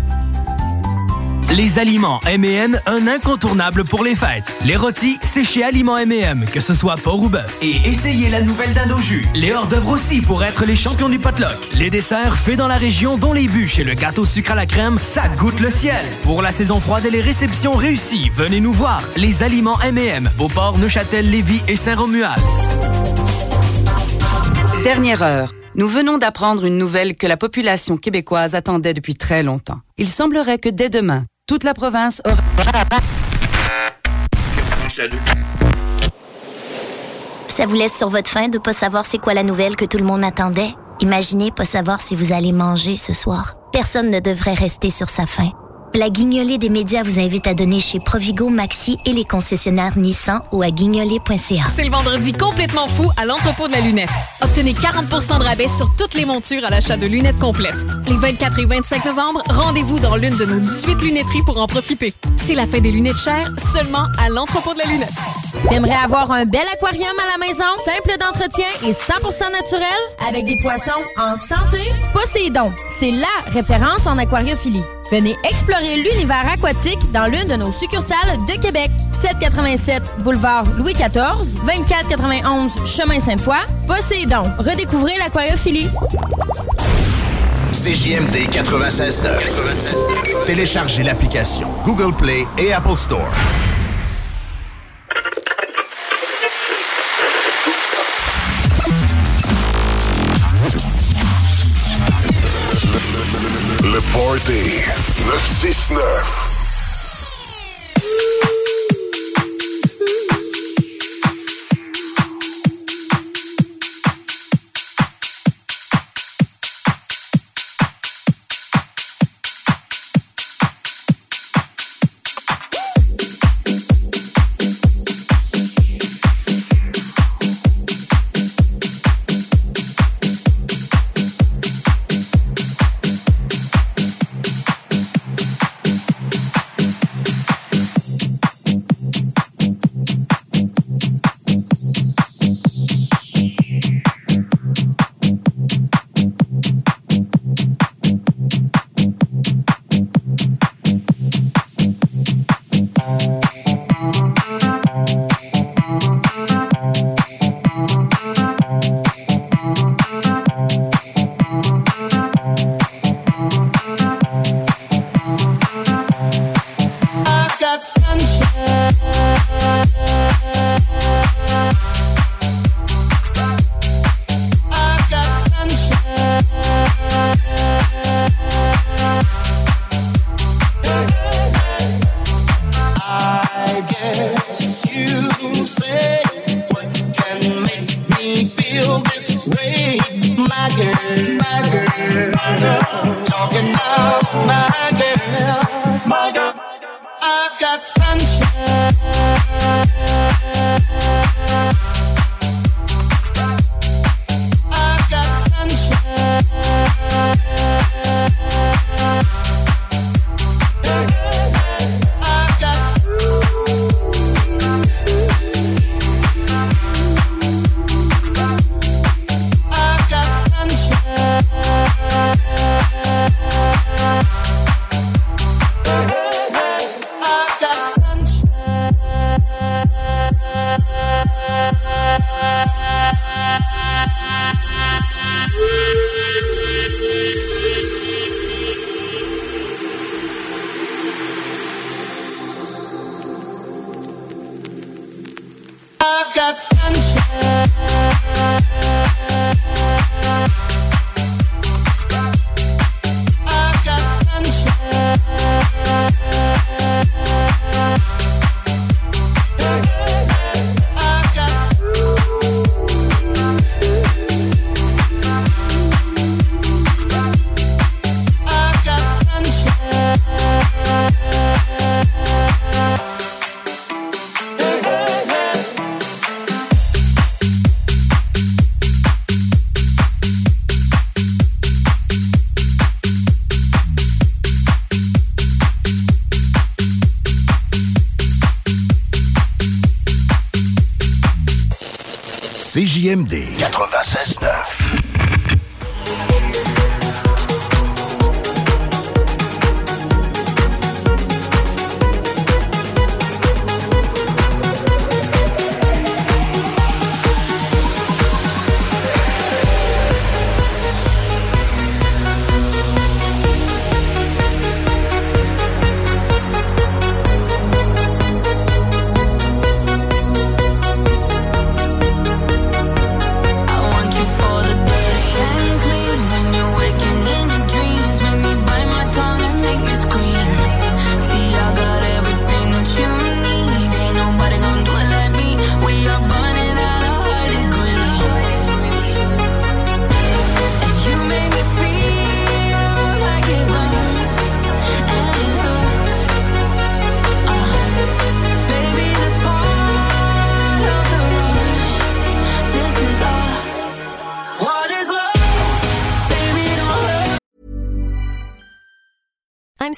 Les aliments M&M, un incontournable pour les fêtes. Les rôtis, c'est chez Aliments M&M, que ce soit porc ou bœuf. Et essayez la nouvelle dinde jus. Les hors-d'œuvre aussi pour être les champions du potluck. Les desserts faits dans la région, dont les bûches et le gâteau sucre à la crème, ça goûte le ciel. Pour la saison froide et les réceptions réussies, venez nous voir. Les aliments M&M, Beauport, Neuchâtel, Lévis et Saint-Romuald. Dernière heure. Nous venons d'apprendre une nouvelle que la population québécoise attendait depuis très longtemps. Il semblerait que dès demain, toute la province aura... Ça vous laisse sur votre faim de pas savoir c'est quoi la nouvelle que tout le monde attendait? Imaginez pas savoir si vous allez manger ce soir. Personne ne devrait rester sur sa faim. La guignolée des médias vous invite à donner chez Provigo, Maxi et les concessionnaires Nissan ou à guignolée.ca. C'est le vendredi complètement fou à l'entrepôt de la lunette. Obtenez 40% de rabais sur toutes les montures à l'achat de lunettes complètes. Les 24 et 25 novembre, rendez-vous dans l'une de nos 18 lunetteries pour en profiter. C'est la fin des lunettes chères seulement à l'entrepôt de la lunette. T'aimerais avoir un bel aquarium à la maison, simple d'entretien et 100% naturel, avec des poissons en santé? Poséidon, c'est LA référence en aquariophilie. Venez explorer l'univers aquatique dans l'une de nos succursales de Québec. 787 boulevard Louis XIV, 2491 chemin Sainte-Foy. Poséidon, redécouvrez l'aquariophilie. CJMD 96.9. Téléchargez l'application Google Play et Apple Store. Le Party 969.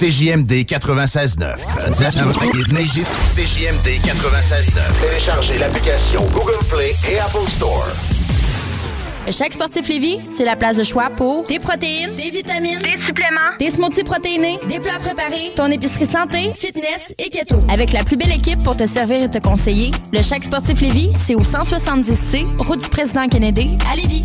CJMD 96.9. Négiste CJMD 96.9. Téléchargez l'application Google Play et Apple Store. Chaque sportif Lévis, c'est la place de choix pour des protéines, des vitamines, des suppléments, des smoothies protéinés, des plats préparés, ton épicerie santé, fitness et keto. Avec la plus belle équipe pour te servir et te conseiller, le Chaque sportif Lévis, c'est au 170C, route du président Kennedy, à Lévis.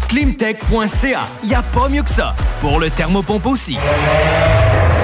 Climtech.ca. Y a pas mieux que ça. Pour le thermopompe aussi.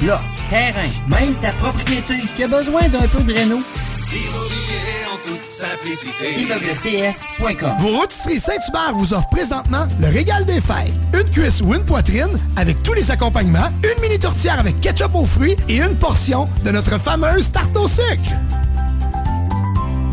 Bloc, terrain, même ta propriété qui a besoin d'un peu de réno. Immobilier en toute simplicité. Vos rôtisseries Saint-Hubert vous offrent présentement le régal des fêtes. Une cuisse ou une poitrine avec tous les accompagnements, une mini tourtière avec ketchup aux fruits et une portion de notre fameuse tarte au sucre.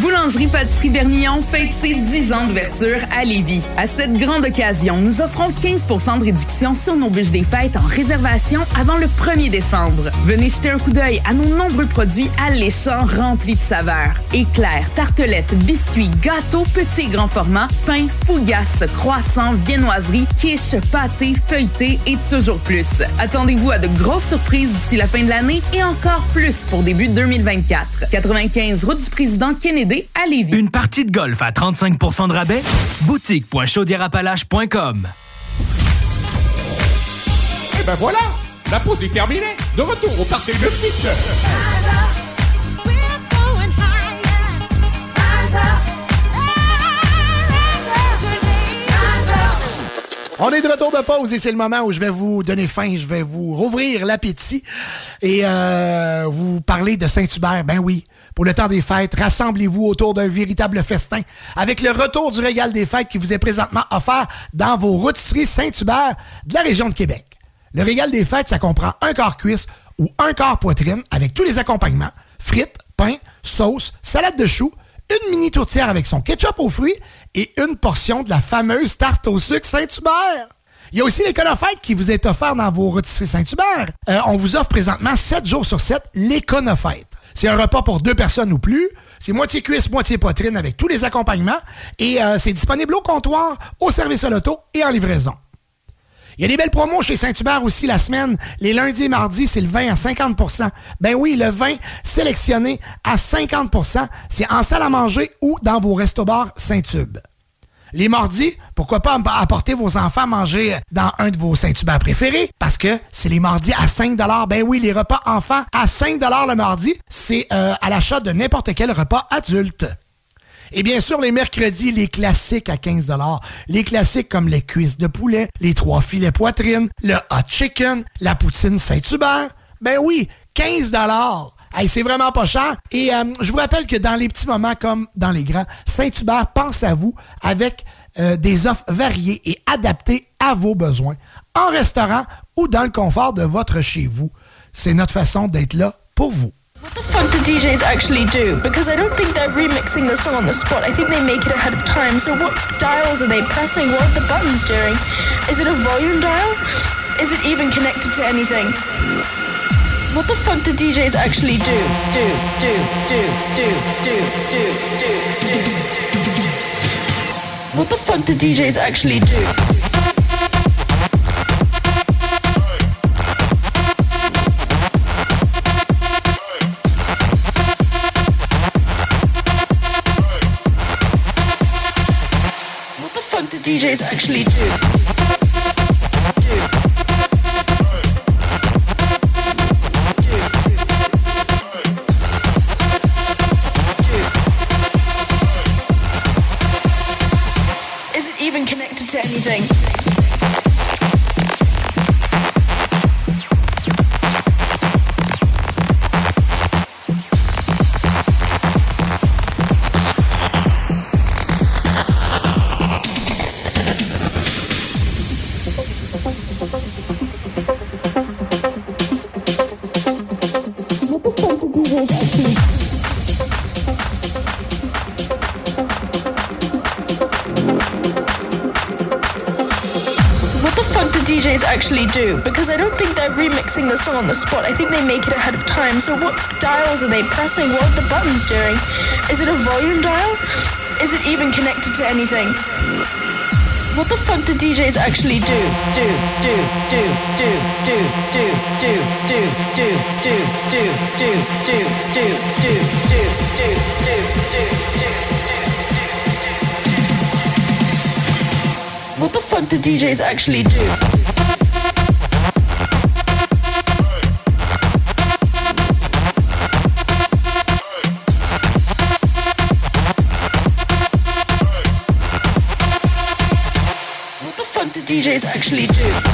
Boulangerie Pâtisserie Bernillon fête ses 10 ans d'ouverture à Lévis. À cette grande occasion, nous offrons 15% de réduction sur nos bûches des fêtes en réservation avant le 1er décembre. Venez jeter un coup d'œil à nos nombreux produits alléchants remplis de saveurs. Éclairs, tartelettes, biscuits, gâteaux, petits et grands formats, pain, fougasses, croissants, viennoiseries, quiches, pâtés, feuilletés et toujours plus. Attendez-vous à de grosses surprises d'ici la fin de l'année et encore plus pour début 2024. 95 route du président Kennedy une partie de golf à 35 de rabais? Boutique.chaudierapalache.com Et ben voilà! La pause est terminée! De retour au Parti 969! On est de retour de pause et c'est le moment où je vais vous donner faim, je vais vous rouvrir l'appétit et euh, vous parler de Saint-Hubert. Ben oui, pour le temps des fêtes, rassemblez-vous autour d'un véritable festin avec le retour du régal des fêtes qui vous est présentement offert dans vos rôtisseries Saint-Hubert de la région de Québec. Le régal des fêtes, ça comprend un quart cuisse ou un quart poitrine avec tous les accompagnements, frites, pain, sauce, salade de choux, une mini tourtière avec son ketchup aux fruits et une portion de la fameuse tarte au sucre Saint-Hubert. Il y a aussi l'éconofête qui vous est offert dans vos rôtisseries Saint-Hubert. Euh, on vous offre présentement 7 jours sur 7 l'éconofête. C'est un repas pour deux personnes ou plus. C'est moitié cuisse, moitié poitrine avec tous les accompagnements. Et euh, c'est disponible au comptoir, au service à l'auto et en livraison. Il y a des belles promos chez Saint-Hubert aussi la semaine. Les lundis et mardis, c'est le vin à 50% Ben oui, le vin sélectionné à 50% c'est en salle à manger ou dans vos restos-bars Saint-Tube. Les mardis, pourquoi pas apporter vos enfants manger dans un de vos Saint-Hubert préférés? Parce que c'est les mardis à 5 Ben oui, les repas enfants à 5 le mardi, c'est euh, à l'achat de n'importe quel repas adulte. Et bien sûr, les mercredis, les classiques à 15 Les classiques comme les cuisses de poulet, les trois filets poitrine, le hot chicken, la poutine Saint-Hubert. Ben oui, 15 Hey, c'est vraiment pas cher. Et euh, je vous rappelle que dans les petits moments comme dans les grands, Saint-Hubert pense à vous avec euh, des offres variées et adaptées à vos besoins, en restaurant ou dans le confort de votre chez vous. C'est notre façon d'être là pour vous. What the fuck do DJs actually do? Because I don't think they're remixing the song on the spot. I think they make it ahead of time. So what dials are they pressing? What are the buttons doing? Is it a volume dial? Is it even connected to anything? What the fuck do DJs actually do? Do, do, do, do, do, do, do, do. What the fuck do DJs actually do? DJs actually do. sing the song on the spot. I think they make it ahead of time. So what dials are they pressing? What are the buttons doing? Is it a volume dial? Is it even connected to anything? What the fuck do DJs actually do? Do, do, do, do, do, do, do, do, do, do, do, do, do, do, do, do, do, do, do. What the fuck do DJs actually do? Actually do?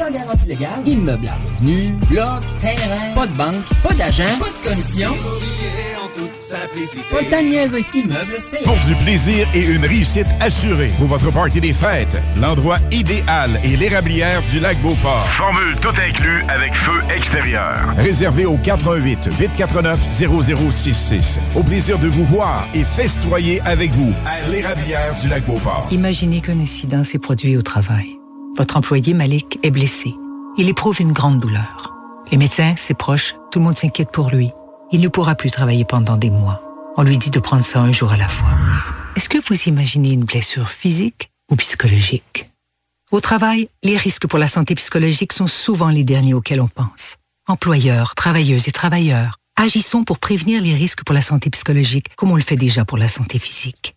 Sans garantie légale. Immeuble à revenu. Bloc. Terrain. Pas de banque. Pas d'agent. Pas de commission. Pas de. Immeuble. Pour du plaisir et une réussite assurée. Pour votre party des fêtes, l'endroit idéal est l'érablière du lac Beauport. Formule tout inclus avec feu extérieur. Réservé au 88 849 0066. Au plaisir de vous voir et festoyer avec vous à l'érablière du lac Beauport. Imaginez qu'un incident s'est produit au travail. Votre employé Malik est blessé. Il éprouve une grande douleur. Les médecins, ses proches, tout le monde s'inquiète pour lui. Il ne pourra plus travailler pendant des mois. On lui dit de prendre ça un jour à la fois. Est-ce que vous imaginez une blessure physique ou psychologique? Au travail, les risques pour la santé psychologique sont souvent les derniers auxquels on pense. Employeurs, travailleuses et travailleurs, agissons pour prévenir les risques pour la santé psychologique comme on le fait déjà pour la santé physique.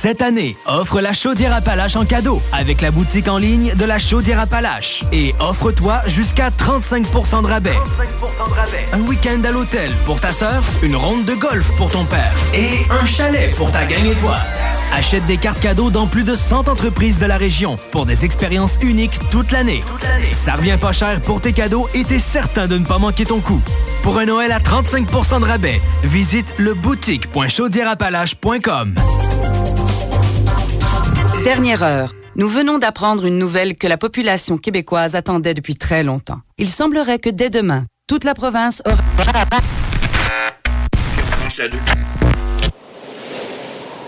Cette année, offre la chaudière Appalaches en cadeau avec la boutique en ligne de la chaudière Appalaches. Et offre-toi jusqu'à 35% de rabais. Un week-end à l'hôtel pour ta sœur, une ronde de golf pour ton père et un chalet pour ta gang étoile. Achète des cartes cadeaux dans plus de 100 entreprises de la région pour des expériences uniques toute l'année. Ça revient pas cher pour tes cadeaux et t'es certain de ne pas manquer ton coup. Pour un Noël à 35% de rabais, visite le boutique.chaudierapalache.com. Dernière heure. Nous venons d'apprendre une nouvelle que la population québécoise attendait depuis très longtemps. Il semblerait que dès demain, toute la province aura...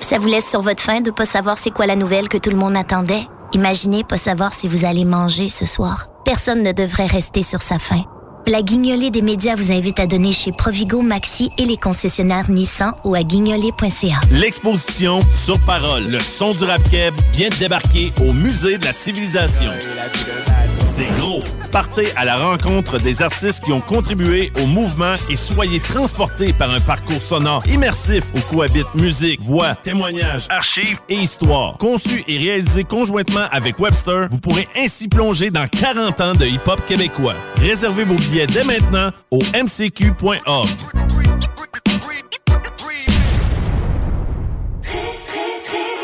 Ça vous laisse sur votre faim de pas savoir c'est quoi la nouvelle que tout le monde attendait? Imaginez pas savoir si vous allez manger ce soir. Personne ne devrait rester sur sa faim. La guignolée des médias vous invite à donner chez Provigo, Maxi et les concessionnaires Nissan ou à guignolée.ca. L'exposition Sur Parole, le son du rap keb vient de débarquer au Musée de la Civilisation. C'est gros. Partez à la rencontre des artistes qui ont contribué au mouvement et soyez transportés par un parcours sonore immersif où cohabitent musique, voix, témoignages, archives et histoire. Conçu et réalisé conjointement avec Webster, vous pourrez ainsi plonger dans 40 ans de hip-hop québécois. Réservez vos billets dès maintenant au mcq.org.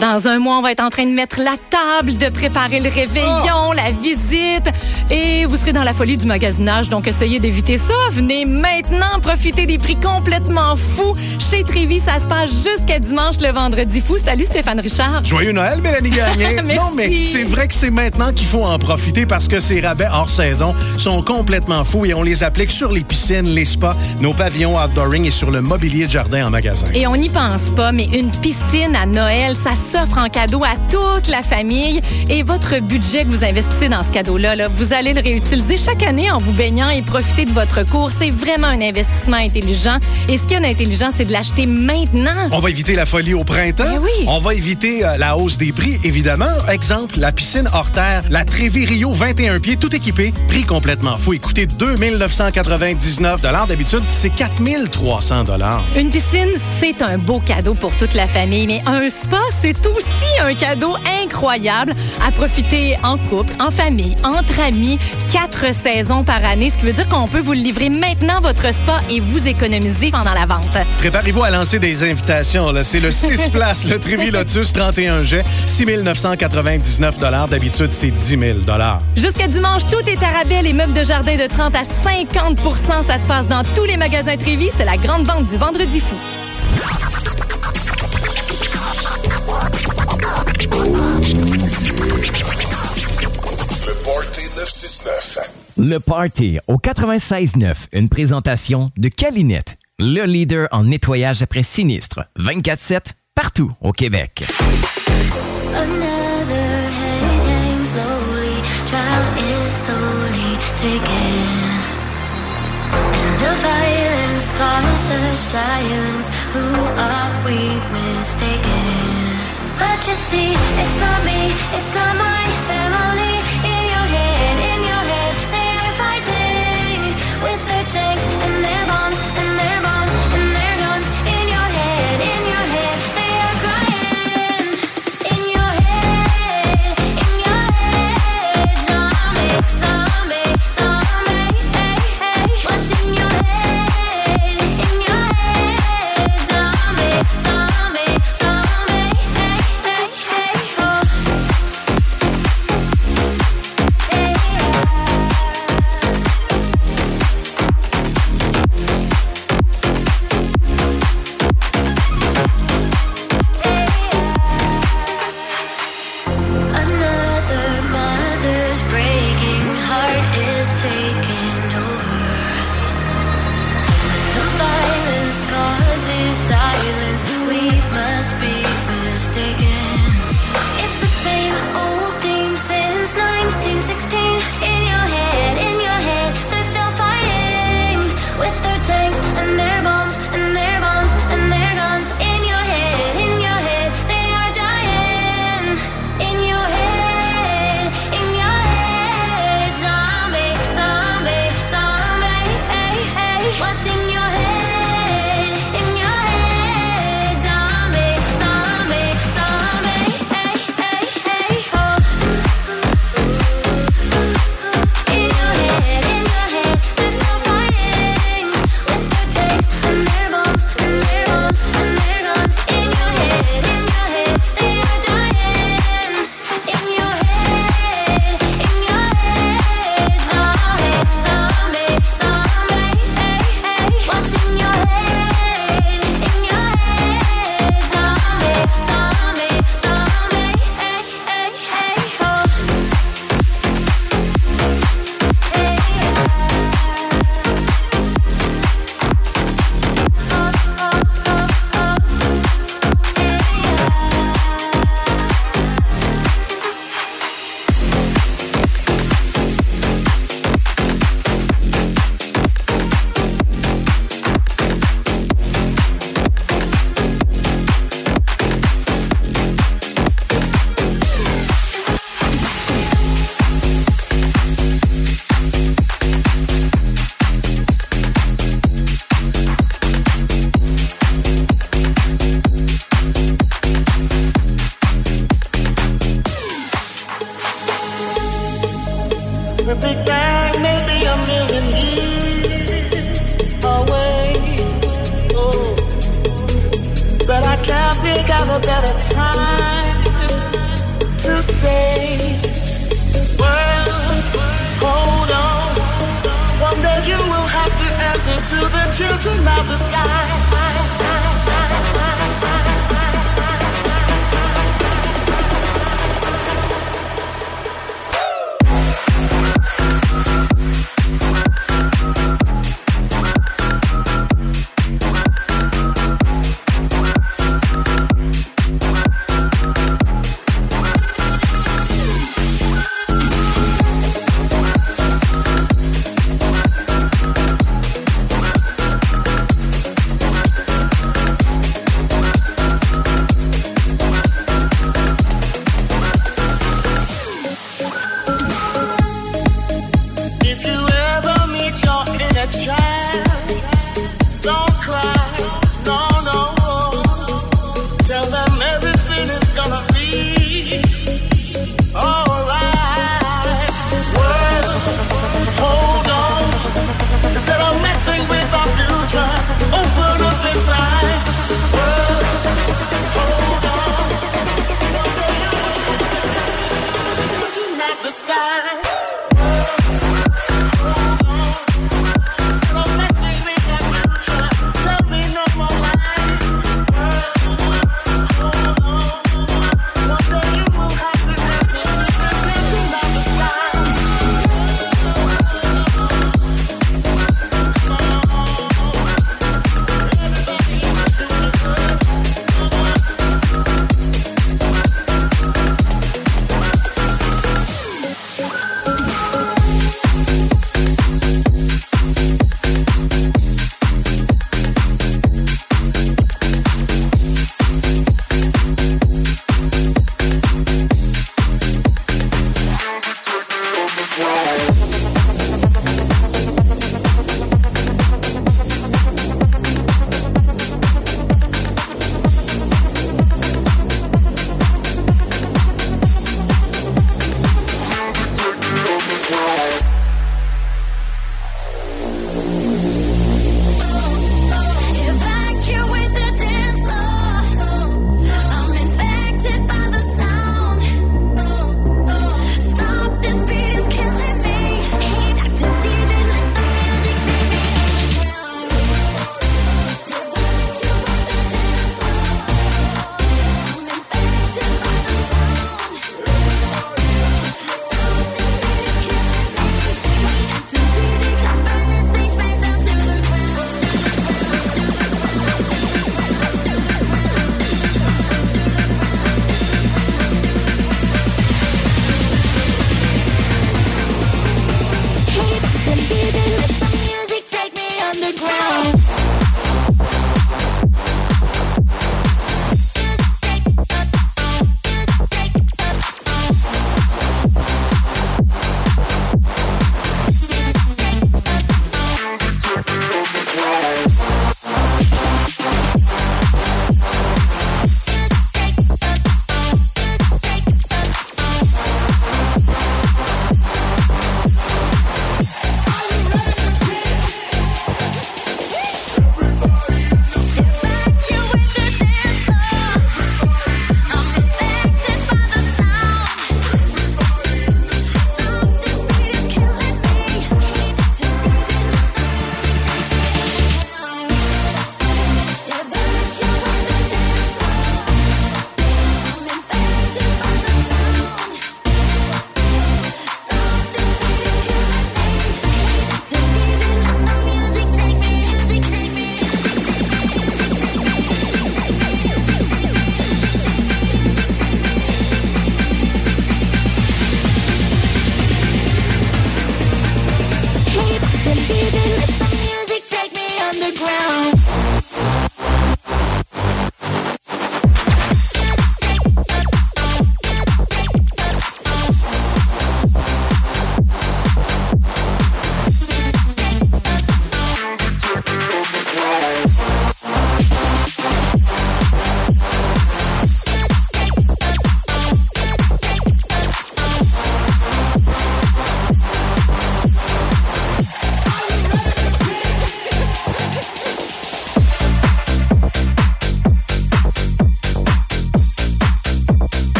Dans un mois, on va être en train de mettre la table, de préparer le réveillon, la visite. Et vous serez dans la folie du magasinage, donc essayez d'éviter ça. Venez maintenant profiter des prix complètement fous. Chez Trévis, ça se passe jusqu'à dimanche, le vendredi fou. Salut Stéphane Richard. Joyeux Noël, Mélanie Gagné. Non, mais c'est vrai que c'est maintenant qu'il faut en profiter parce que ces rabais hors saison sont complètement fous et on les applique sur les piscines, les spas, nos pavillons outdooring et sur le mobilier de jardin en magasin. Et on n'y pense pas, mais une piscine à Noël, ça s'offre en cadeau à toute la famille. Et votre budget que vous investissez dans ce cadeau-là, là, vous allez le réutiliser chaque année en vous baignant et profiter de votre cours. C'est vraiment un investissement intelligent. Et ce qui est intelligent, c'est de l'acheter maintenant. On va éviter la folie au printemps. Ben oui. On va éviter euh, la hausse des prix, évidemment. Exemple, la piscine hors terre, la Trévi Rio 21 pieds, tout équipé, prix complètement fou. Écoutez, 2999 D'habitude, c'est 4300 Une piscine, c'est un beau cadeau pour toute la famille, mais un spa, c'est aussi un cadeau incroyable à profiter en couple, en famille, entre amis, quatre saisons par année, ce qui veut dire qu'on peut vous livrer maintenant, votre spa, et vous économiser pendant la vente. Préparez-vous à lancer des invitations. C'est le 6 places, le Trévi Lotus 31 jet, 6 999 D'habitude, c'est 10 000 Jusqu'à dimanche, tout est à rabais. Les meubles de jardin de 30 à 50% Ça se passe dans tous les magasins Trévis. C'est la grande vente du Vendredi fou. Le Party 969. Le Party au 96.9, une présentation de Calinette, le leader en nettoyage après sinistre. 24-7, partout au Québec. Another head hangs slowly, child is slowly taken. And the violence causes silence. Who are we mistaken? But you see, it's not me, it's not my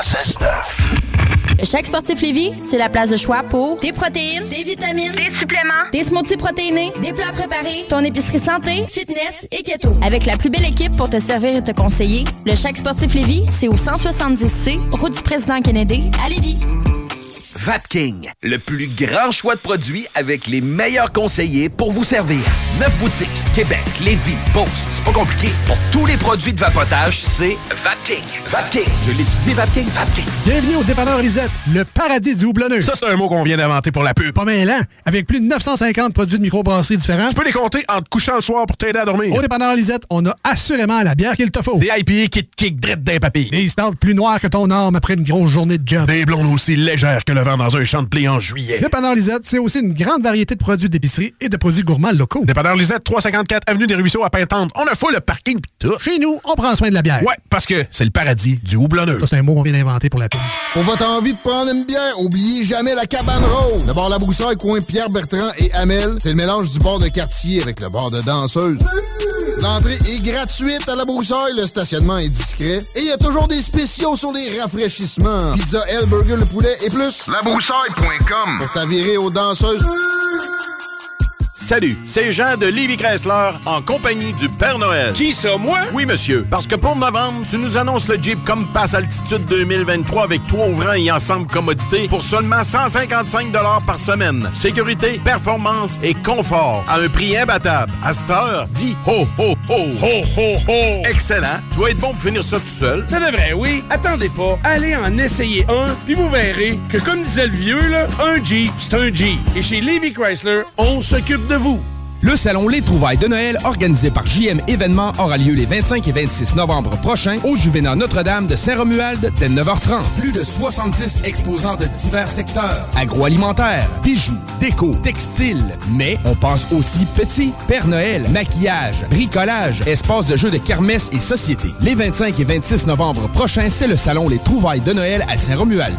96.9. Chaque sportif Lévis, c'est la place de choix pour des protéines, des vitamines, des suppléments, des smoothies protéinés, des plats préparés, ton épicerie santé, fitness et keto. Avec la plus belle équipe pour te servir et te conseiller, le Chaque sportif Lévis, c'est au 170C, route du président Kennedy, à Lévis. Vapking, le plus grand choix de produits avec les meilleurs conseillers pour vous servir. Neuf boutiques, Québec, Lévis, Beauce, c'est pas compliqué. Pour tous les produits de vapotage, c'est Vapking. Vapking, je l'étudie, Vapking, Vapking. Bienvenue au dépanneur Lisette, le paradis du houblonneux. Ça, c'est un mot qu'on vient d'inventer pour la pub. Pas mal, hein? Avec plus de 950 produits de microbrasserie différents. Tu peux les compter en te couchant le soir pour t'aider à dormir. Au dépanneur Lisette, on a assurément la bière qu'il te faut. Des IPA qui te kick drette d'un papy. Des stouts plus noirs que ton arme après une grosse journée de job. Des blondes aussi légères que le vent dans un champ de blé en juillet. Dépanneur Lisette, c'est aussi une grande variété de produits d'épicerie et de produits gourmands locaux. Dépanneur Lisette, 354 Avenue des Ruisseaux à Pintante. On a full le parking pis tout. Chez nous, on prend soin de la bière. Ouais, parce que c'est le paradis du houblonneux. Ça, c'est un mot qu'on vient d'inventer pour la pub. Pour votre envie de prendre une bière, oubliez jamais la cabane rose. Le bar La Broussaille, coin Pierre Bertrand et Amel, c'est le mélange du bar de quartier avec le bar de danseuse. L'entrée est gratuite à La Broussaille, le stationnement est discret et il y a toujours des spéciaux sur les rafraîchissements. Pizza L, burger, le poulet et plus. Labroussaille.com Pour t'avirer aux danseuses. Salut, c'est Jean de Livy Chrysler en compagnie du Père Noël. Qui ça, moi? Oui, monsieur. Parce que pour novembre, tu nous annonces le Jeep Compass Altitude 2023 avec trois ouvrants et ensemble commodité pour seulement 155 par semaine. Sécurité, performance et confort à un prix imbattable. À cette heure, dis ho, ho, ho. Ho, ho, ho. Excellent. Tu vas être bon pour finir ça tout seul. Ça devrait, oui. Attendez pas. Allez en essayer un, puis vous verrez que, comme disait le vieux, là, un Jeep, c'est un Jeep. Et chez Livy Chrysler, on s'occupe de Le salon Les Trouvailles de Noël, organisé par JM Événements, aura lieu les 25 et 26 novembre prochains au Juvénat Notre-Dame de Saint-Romuald dès 9h30. Plus de 70 exposants de divers secteurs. Agroalimentaire, bijoux, déco, textile. Mais on pense aussi petit, Père Noël, maquillage, bricolage, espace de jeux de kermesse et société. Les 25 et 26 novembre prochains, c'est le salon Les Trouvailles de Noël à Saint-Romuald.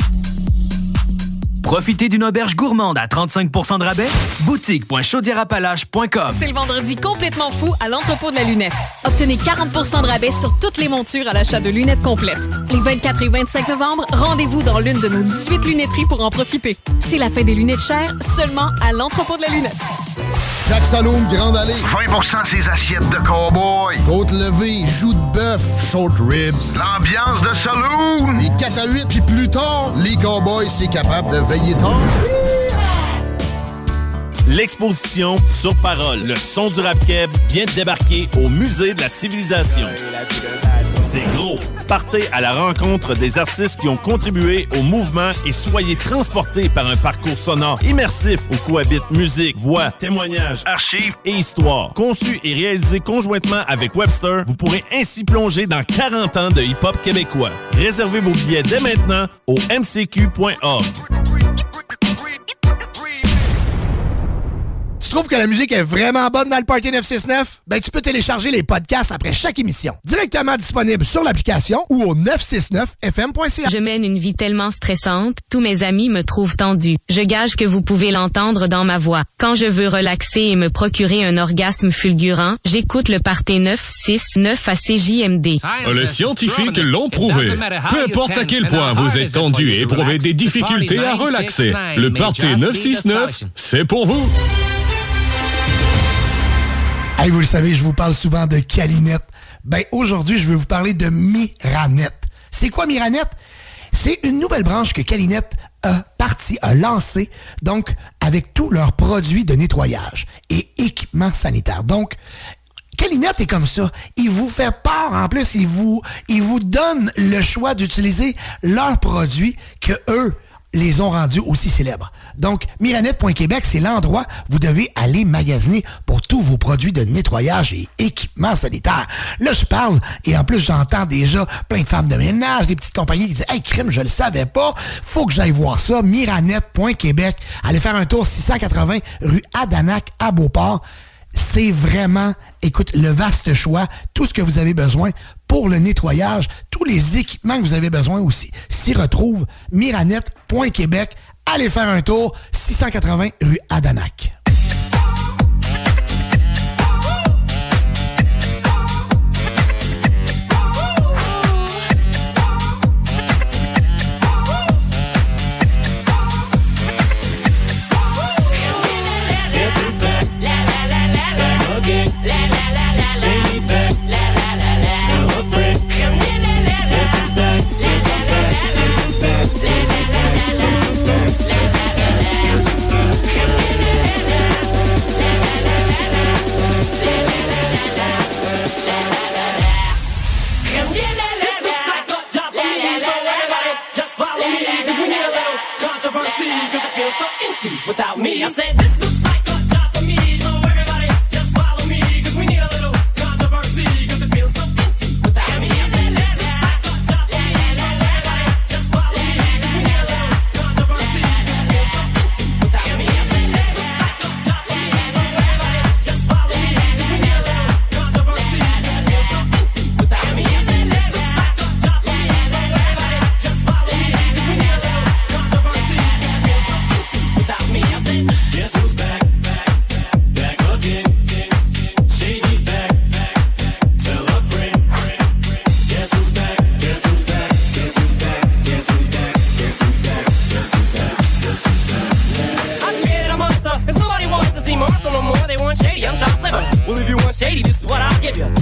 Profitez d'une auberge gourmande à 35% de rabais. Boutique.chaudierapalache.com C'est le vendredi complètement fou à l'entrepôt de la lunette. Obtenez 40% de rabais sur toutes les montures à l'achat de lunettes complètes. Les 24 et 25 novembre, rendez-vous dans l'une de nos 18 lunetteries pour en profiter. C'est la fin des lunettes chères seulement à l'entrepôt de la lunette. Chaque Saloon Grande Allée. 20% ses assiettes de cowboy. Côte levée, joues de bœuf, short ribs. L'ambiance de saloon. Les 4 à 8, puis plus tard, les cowboys, c'est capable de veiller tard. L'exposition Sur Parole, le son du rap keb vient de débarquer au Musée de la Civilisation. C'est gros. Partez à la rencontre des artistes qui ont contribué au mouvement et soyez transportés par un parcours sonore immersif où cohabitent musique, voix, témoignages, archives et histoire. Conçu et réalisé conjointement avec Webster, vous pourrez ainsi plonger dans 40 ans de hip-hop québécois. Réservez vos billets dès maintenant au mcq.org. trouves que la musique est vraiment bonne dans le Party 969? Ben, tu peux télécharger les podcasts après chaque émission. Directement disponible sur l'application ou au 969fm.ca. Je mène une vie tellement stressante, tous mes amis me trouvent tendue. Je gage que vous pouvez l'entendre dans ma voix. Quand je veux relaxer et me procurer un orgasme fulgurant, j'écoute le Party 969 à CJMD. Les scientifiques l'ont prouvé. Peu importe à quel point vous êtes tendu et éprouvez des difficultés à relaxer, le Party 969, c'est pour vous. Hey, vous le savez, je vous parle souvent de Calinette. Ben, aujourd'hui, je vais vous parler de Miranette. C'est quoi Miranette? C'est une nouvelle branche que Calinette a parti, a lancé, donc, avec tous leurs produits de nettoyage et équipements sanitaires. Donc, Calinette est comme ça. Il vous fait part, en plus, il vous, il vous donne le choix d'utiliser leurs produits que eux les ont rendus aussi célèbres. Donc, Miranette.québec, c'est l'endroit où vous devez aller magasiner pour tous vos produits de nettoyage et équipements sanitaires. Là, je parle, et en plus, j'entends déjà plein de femmes de ménage, des petites compagnies qui disent « Hey, crime, je le savais pas, faut que j'aille voir ça. » Miranette.québec. Allez faire un tour 680 rue Adanac à Beauport c'est vraiment, écoute, le vaste choix, tout ce que vous avez besoin pour le nettoyage, tous les équipements que vous avez besoin aussi s'y retrouvent. Miranette.québec. Allez faire un tour, 680 rue Adanac. Without me. I said, this looks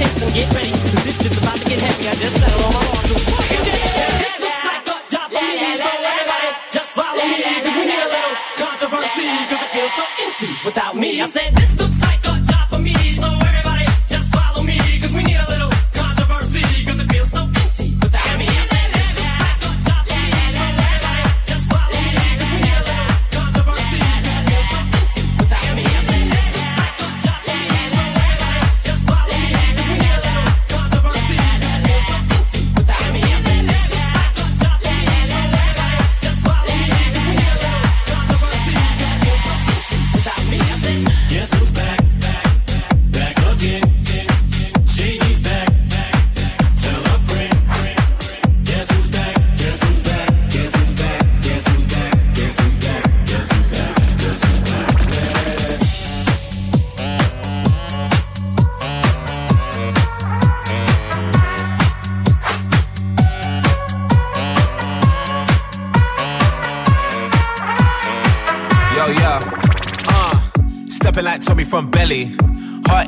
get this shit's about to get heavy, I just settled on my. This looks like a job me, so everybody just follow me, we need a little controversy, cause it feels so empty without me. I said, this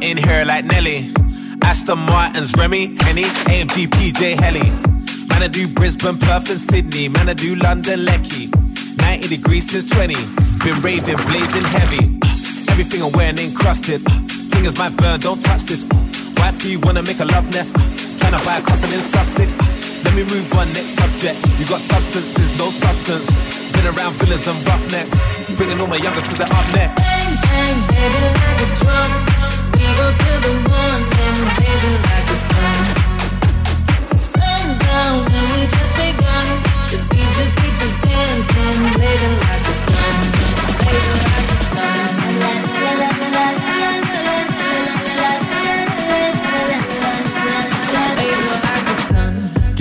in here like Nelly. Aston Martin's Remy, Henny, AMG, PJ Helly. Man, I do Brisbane, Perth, and Sydney. Man, I do London, Lecky. 90 degrees since 20. Been raving, blazing heavy. Everything I'm wearing encrusted. Fingers might burn, don't touch this. Wifey wanna make a love nest. Tryna buy a castle in Sussex. Let me move on, next subject. You got substances, no substance. Been around villas and roughnecks. Bringing all my youngest cause they're up next. Bang, bang, baby, like a drum.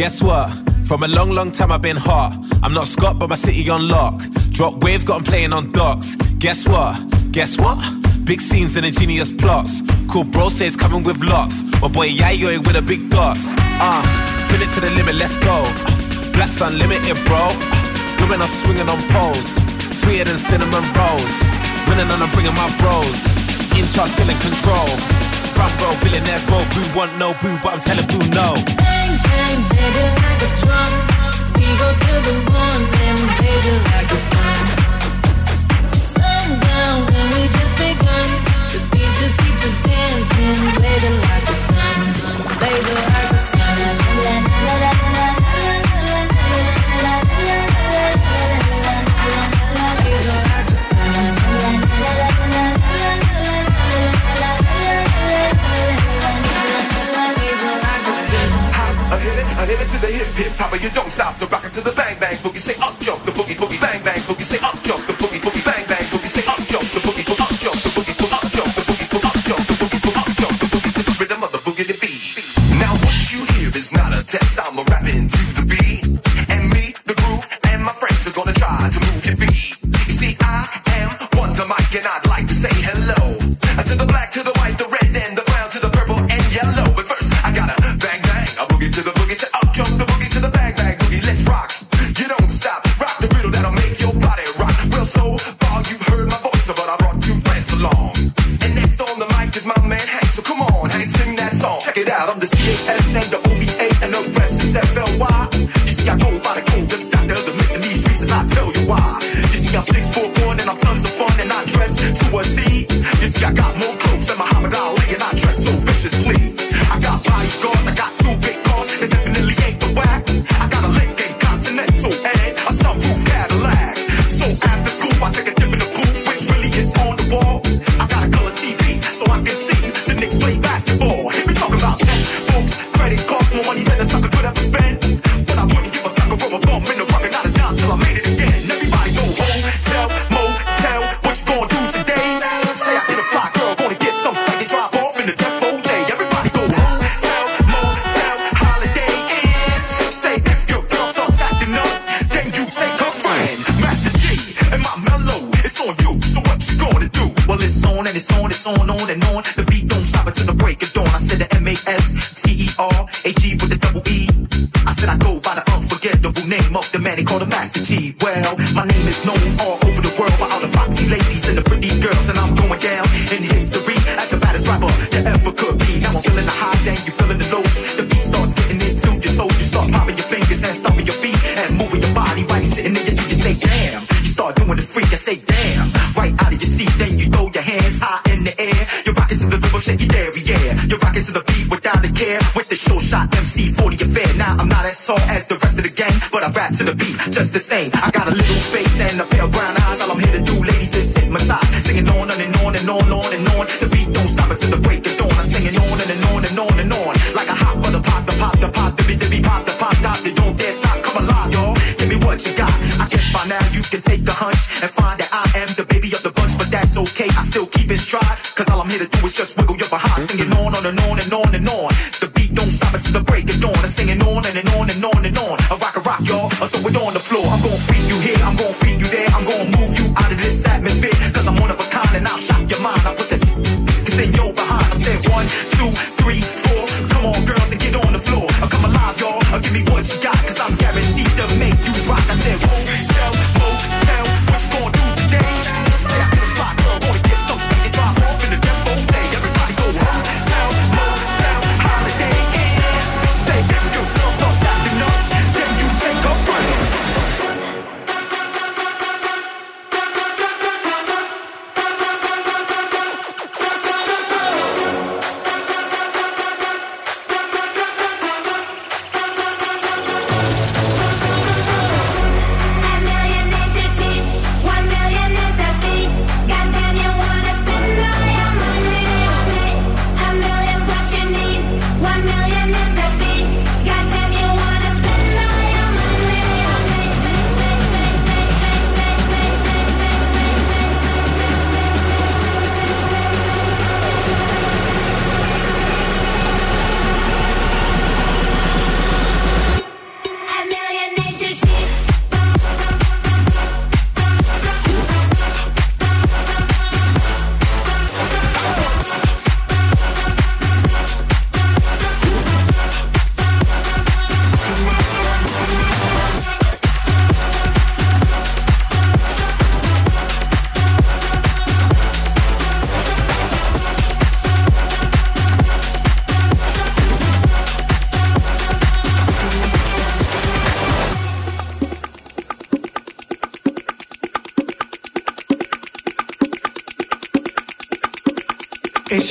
Guess what? From a long, long time I've been hot. I'm not Scott, but my city on lock. Drop waves, got got 'em playing on docks. Guess what? Guess what? Big scenes and ingenious plots. Cool bro says coming with lots. My boy Yayo with a big dots. Uh, fill it to the limit, let's go. Black's unlimited, bro. Women are swinging on poles. Sweeter than cinnamon rolls. Winning and I'm bringing my bros. In charge, still in control. Front row, billionaire, bro. Boo want no boo, but I'm telling boo no. Bang, bang, baby, like a drum. We go to the one, then we like the sun. And we just begun. The beat just keeps us dancing, blazing like the sun, blazing like the sun. Like the I hit it, I hit it to the hip hip hopper. You don't stop the rocket to the bang bang boogie. Say up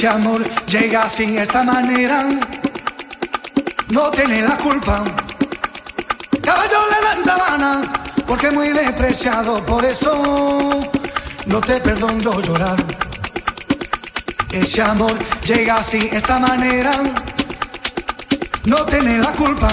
ese amor llega sin esta manera, no tiene la culpa. Caballo le dan sabana, porque muy despreciado, por eso no te perdono llorar. Ese amor llega sin esta manera, no tiene la culpa.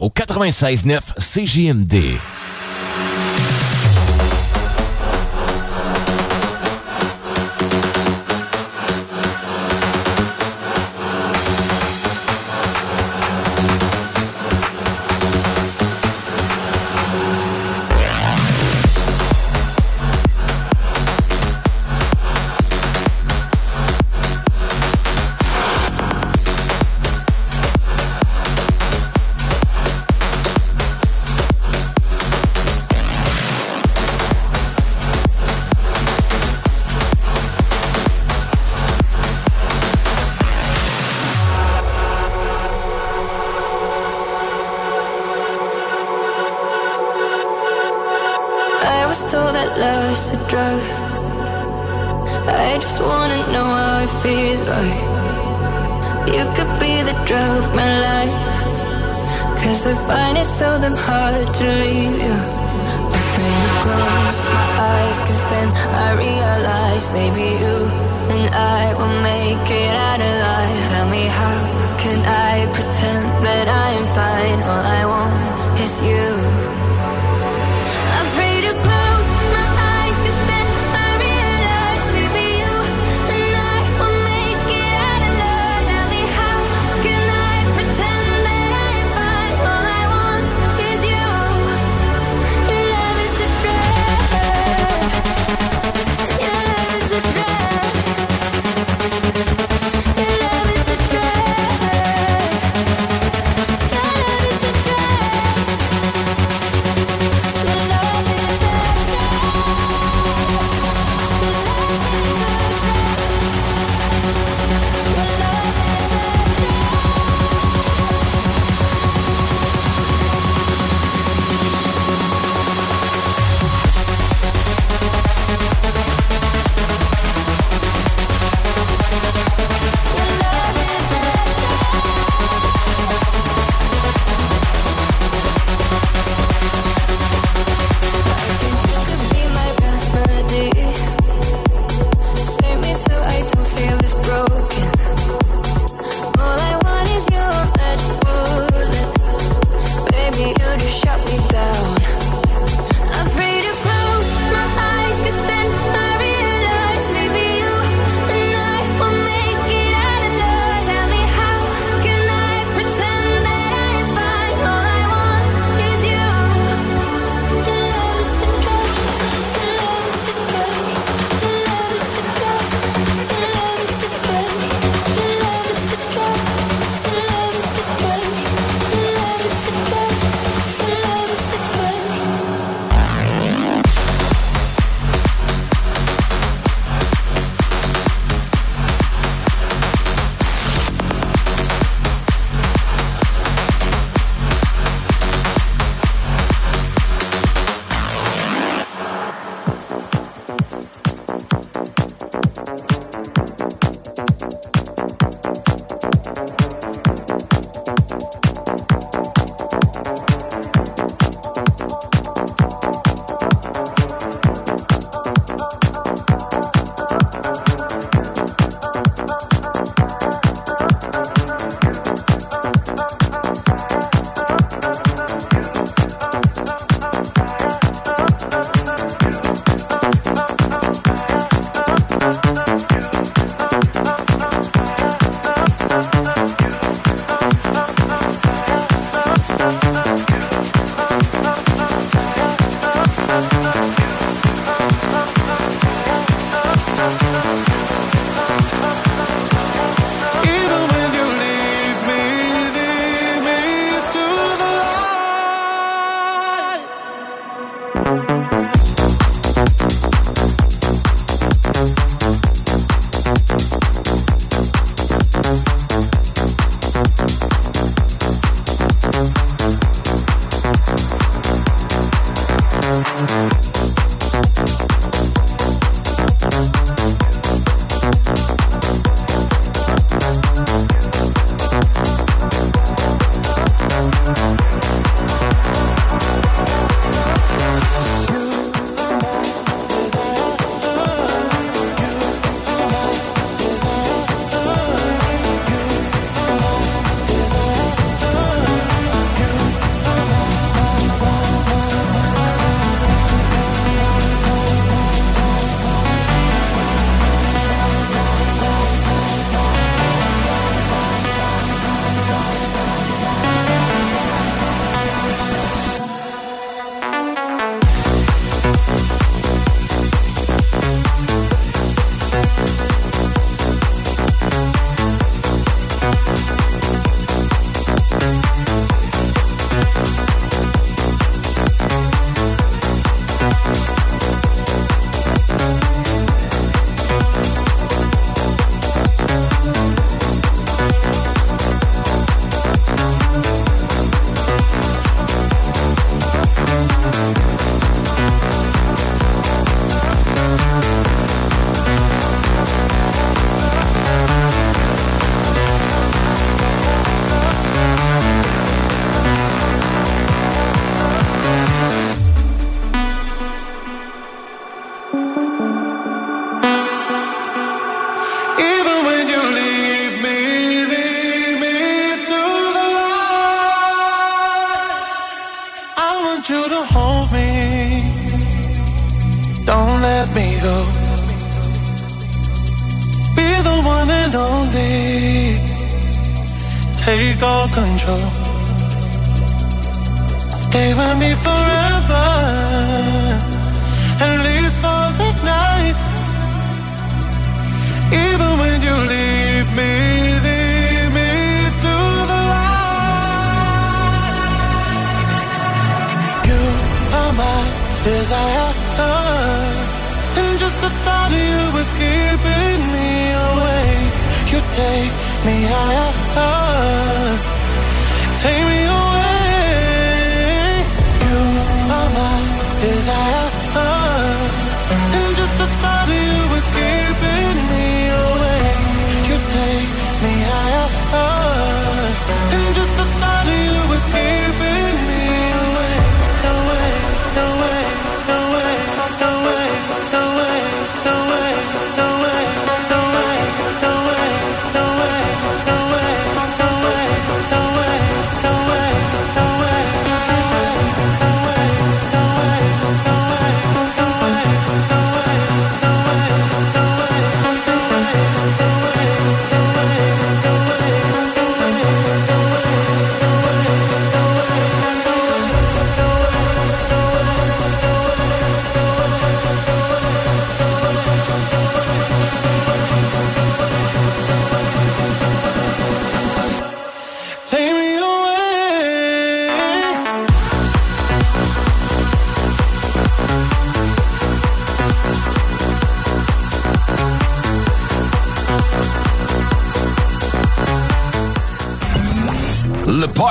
Au 96.9 CJMD.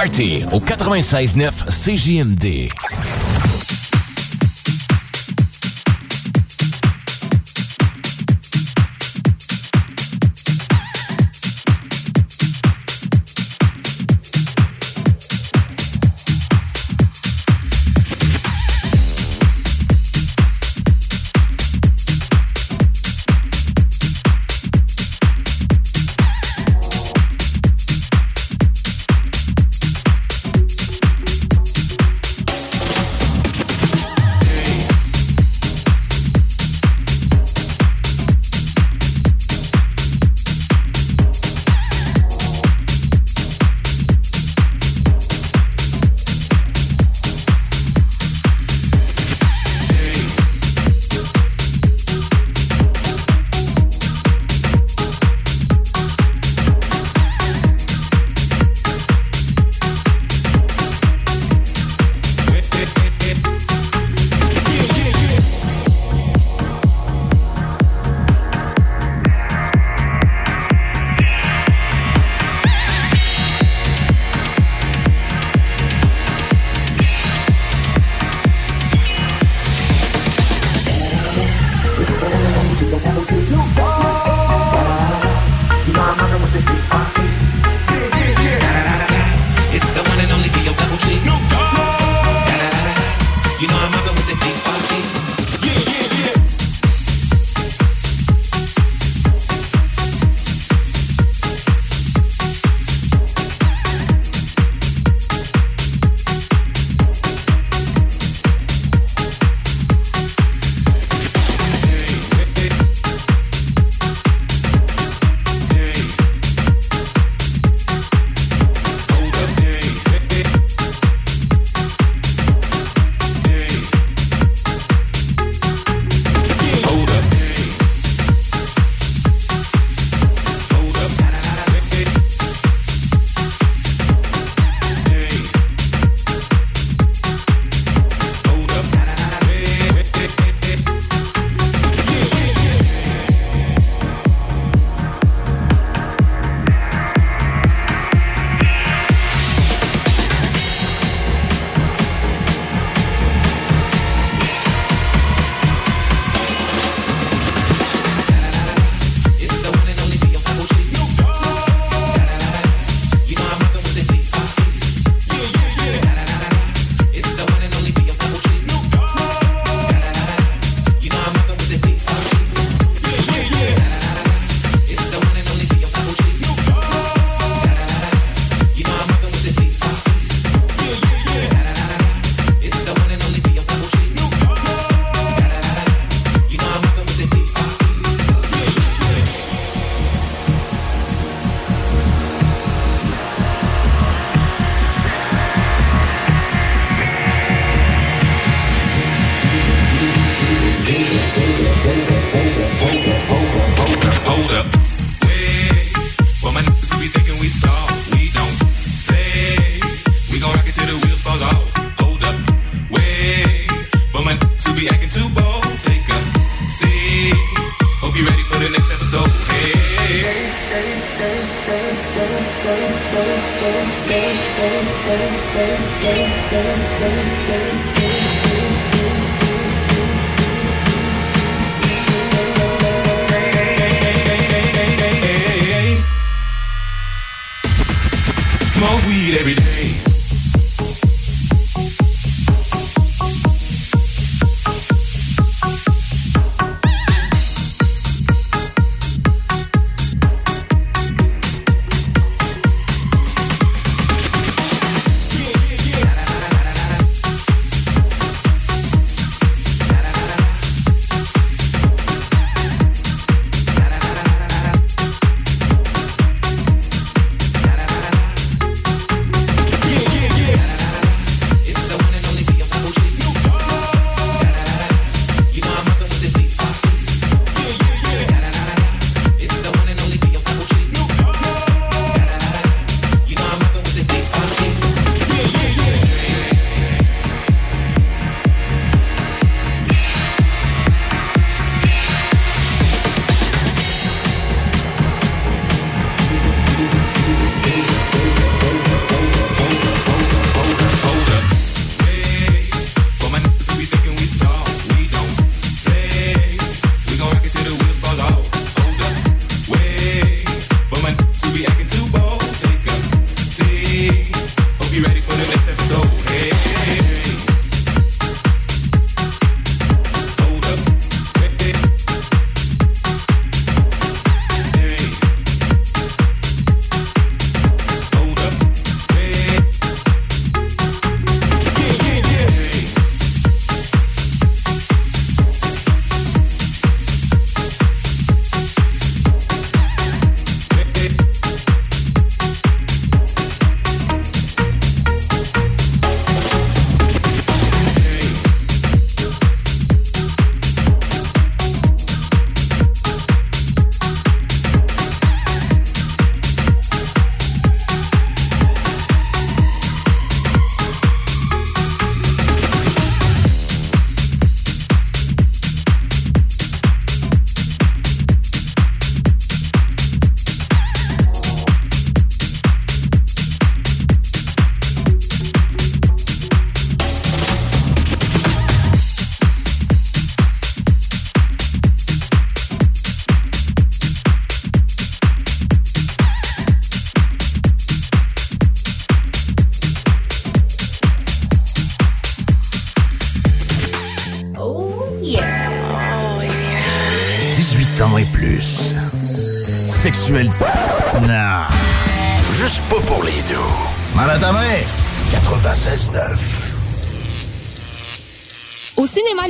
Party au 96.9 CJMD.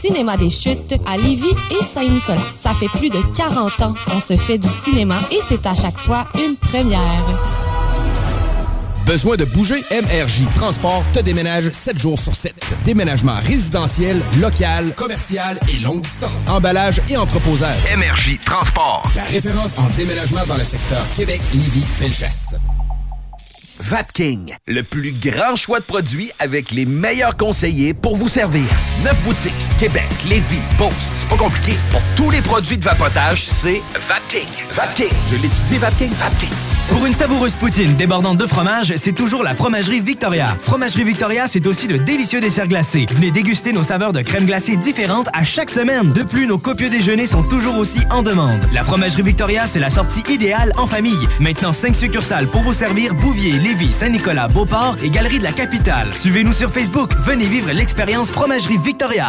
cinéma des chutes à Lévis et Saint-Nicolas. Ça fait plus de 40 ans qu'on se fait du cinéma et c'est à chaque fois une première. Besoin de bouger? MRJ Transport te déménage 7 jours sur 7. Déménagement résidentiel, local, commercial et longue distance. Emballage et entreposage. MRJ Transport. La référence en déménagement dans le secteur Québec, Lévis, Felchasse. Vapking, le plus grand choix de produits avec les meilleurs conseillers pour vous servir. Neuf boutiques, Québec, Lévis, Beauce. C'est pas compliqué. Pour tous les produits de vapotage, c'est Vapking. Vapking. Je l'étudie, Vapking. Vapking. Pour une savoureuse poutine débordante de fromage, c'est toujours la Fromagerie Victoria. Fromagerie Victoria, c'est aussi de délicieux desserts glacés. Venez déguster nos saveurs de crème glacée différentes à chaque semaine. De plus, nos copieux déjeuners sont toujours aussi en demande. La Fromagerie Victoria, c'est la sortie idéale en famille. Maintenant, 5 succursales pour vous servir Bouvier, Lévis, Saint-Nicolas, Beauport et Galerie de la Capitale. Suivez-nous sur Facebook. Venez vivre l'expérience Fromagerie Victoria.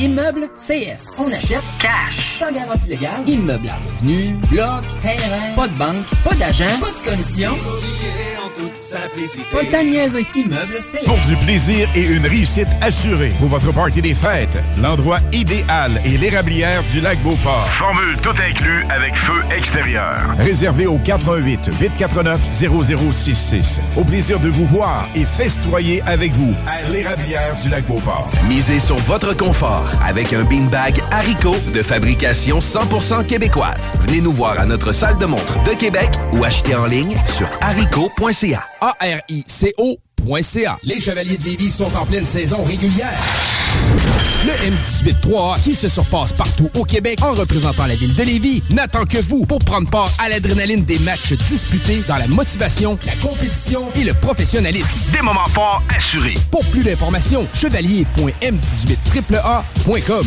Immeuble CS. On achète cash. Sans garantie légale. Immeuble à revenu. Bloc. Terrain. Pas de banque. Pas d'agent. Pas de commission. toute simplicité. Pas le. Immeuble CS. Pour du plaisir et une réussite assurée pour votre party des fêtes, l'endroit idéal est l'érablière du lac Beauport. Formule tout inclus avec feu extérieur. Réservé au 88 849 0066. Au plaisir de vous voir et festoyer avec vous à l'érablière du lac Beauport. Misez sur votre confort avec un beanbag Haricot de fabrication 100% québécoise. Venez nous voir à notre salle de montre de Québec ou achetez en ligne sur haricot.ca. A-R-I-C-O.ca. Les Chevaliers de Lévis sont en pleine saison régulière. Le M18-3A, qui se surpasse partout au Québec en représentant la ville de Lévis, n'attend que vous pour prendre part à l'adrénaline des matchs disputés dans la motivation, la compétition et le professionnalisme. Des moments forts assurés. Pour plus d'informations, chevalier.m18AAA.com.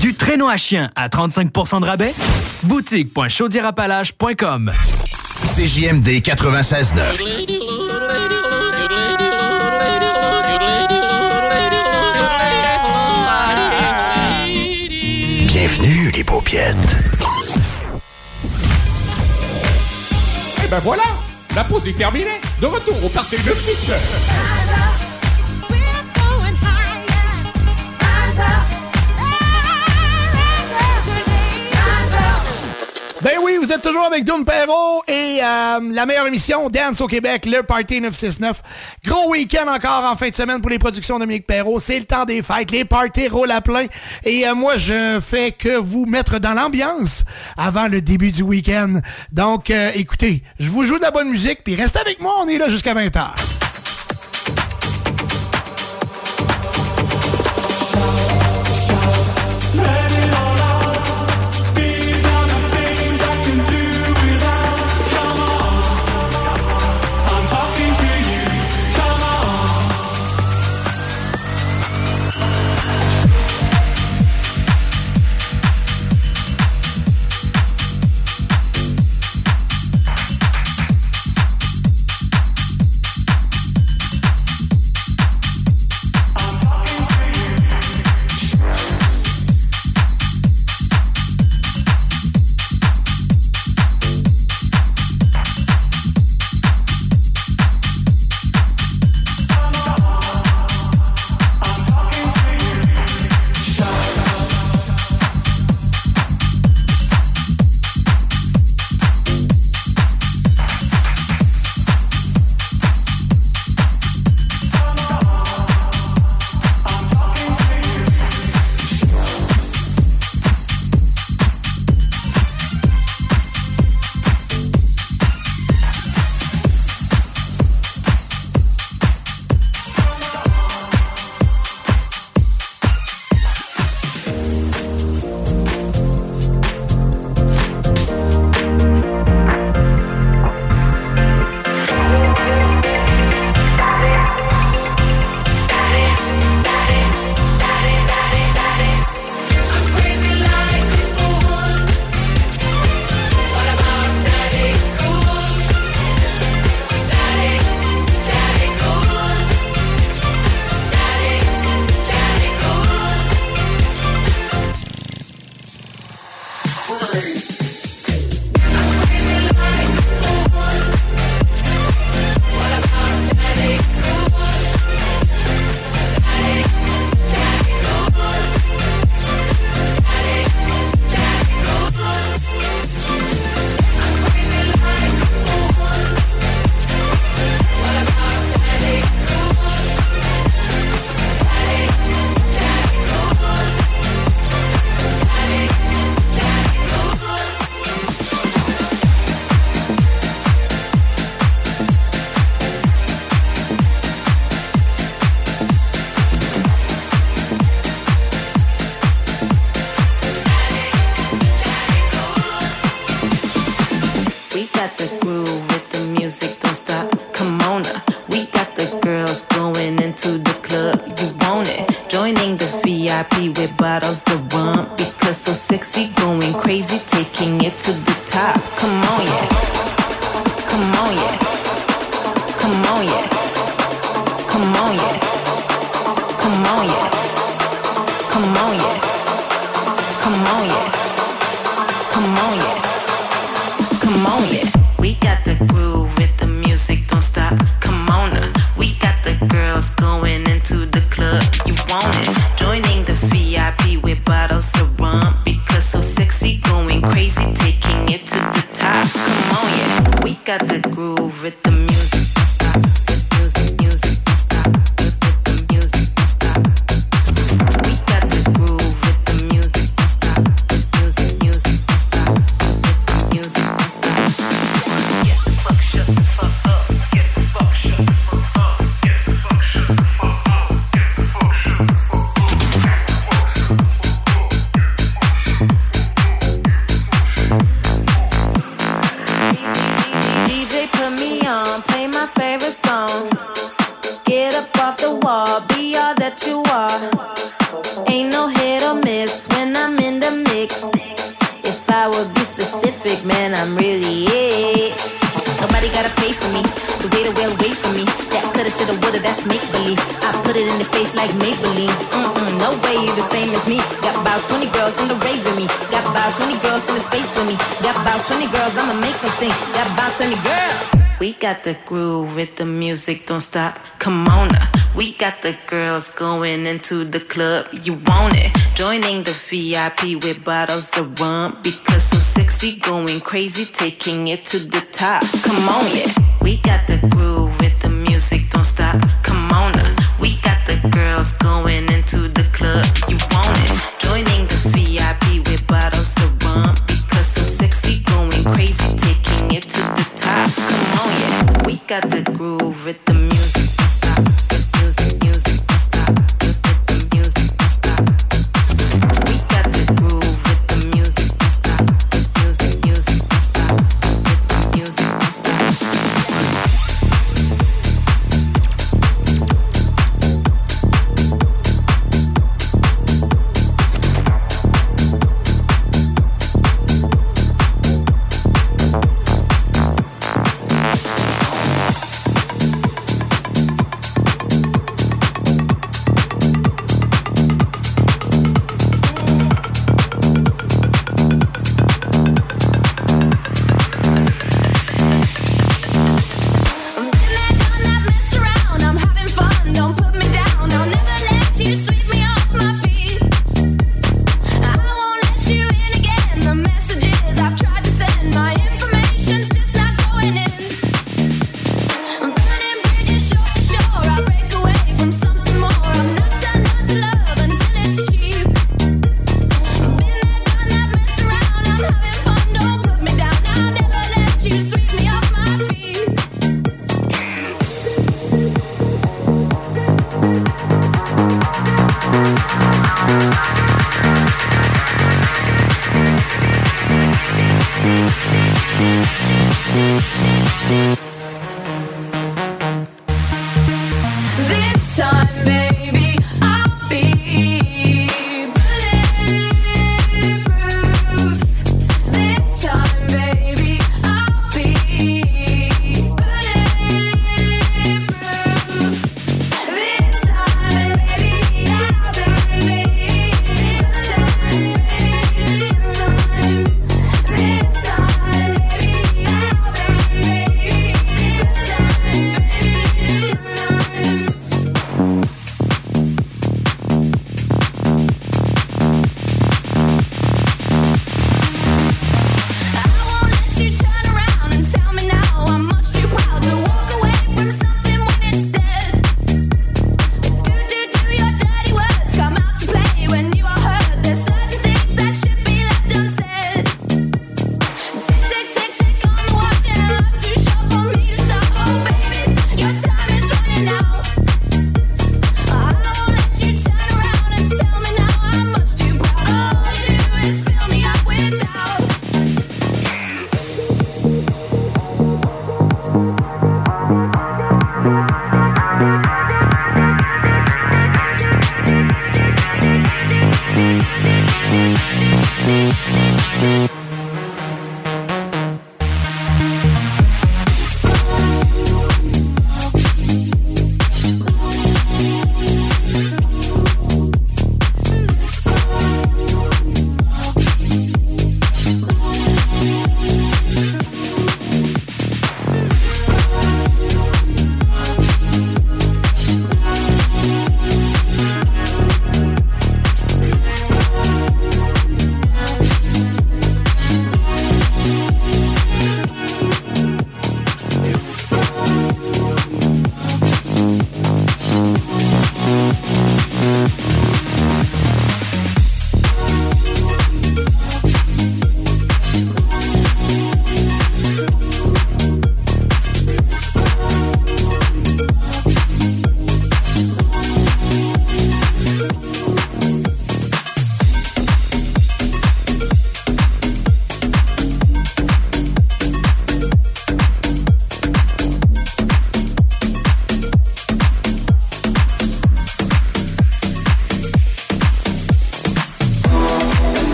Du traîneau à chien à 35% de rabais? Boutique.chaudierapalage.com CJMD 96.9. paupiètes. Et ben voilà, la pause est terminée. De retour au party de 6 Ben oui, vous êtes toujours avec Doom Perrault et euh, la meilleure émission, Dance au Québec, le Party 969. Gros week-end encore en fin de semaine pour les productions de Dominique Perrault. C'est le temps des fêtes, les parties roulent à plein. Et euh, moi, je fais que vous mettre dans l'ambiance avant le début du week-end. Donc, euh, écoutez, je vous joue de la bonne musique, puis restez avec moi, on est là jusqu'à 20h. space for me. Got about 20 girls, I'ma make them sing. Got about 20 girls. We got the groove with the music, don't stop. Come on. We got the girls going into the club. You want it? Joining the VIP with bottles of rum because so sexy, going crazy, taking it to the top. Come on, yeah. We got the groove with the music, don't stop. Come on, we got the girls going into the club. You want it? Joining got the groove, with the music.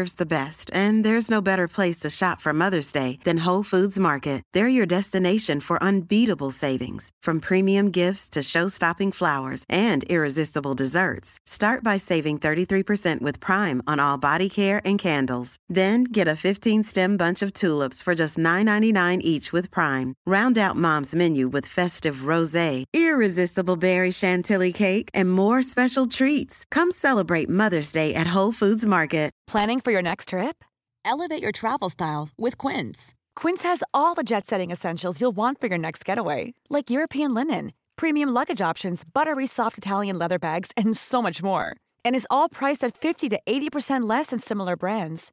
Deserves the best, and there's no better place to shop for Mother's Day than Whole Foods Market. They're your destination for unbeatable savings, from premium gifts to show-stopping flowers and irresistible desserts. Start by saving 33% with Prime on all body care and candles. Then get a 15-stem bunch of tulips for just $9.99 each with Prime. Round out Mom's menu with festive rosé, irresistible berry chantilly cake, and more special treats. Come celebrate Mother's Day at Whole Foods Market. Planning for your next trip? Elevate your travel style with Quince. Quince has all the jet setting essentials you'll want for your next getaway, like European linen, premium luggage options, buttery soft Italian leather bags, and so much more. And is all priced at 50 to 80% less than similar brands.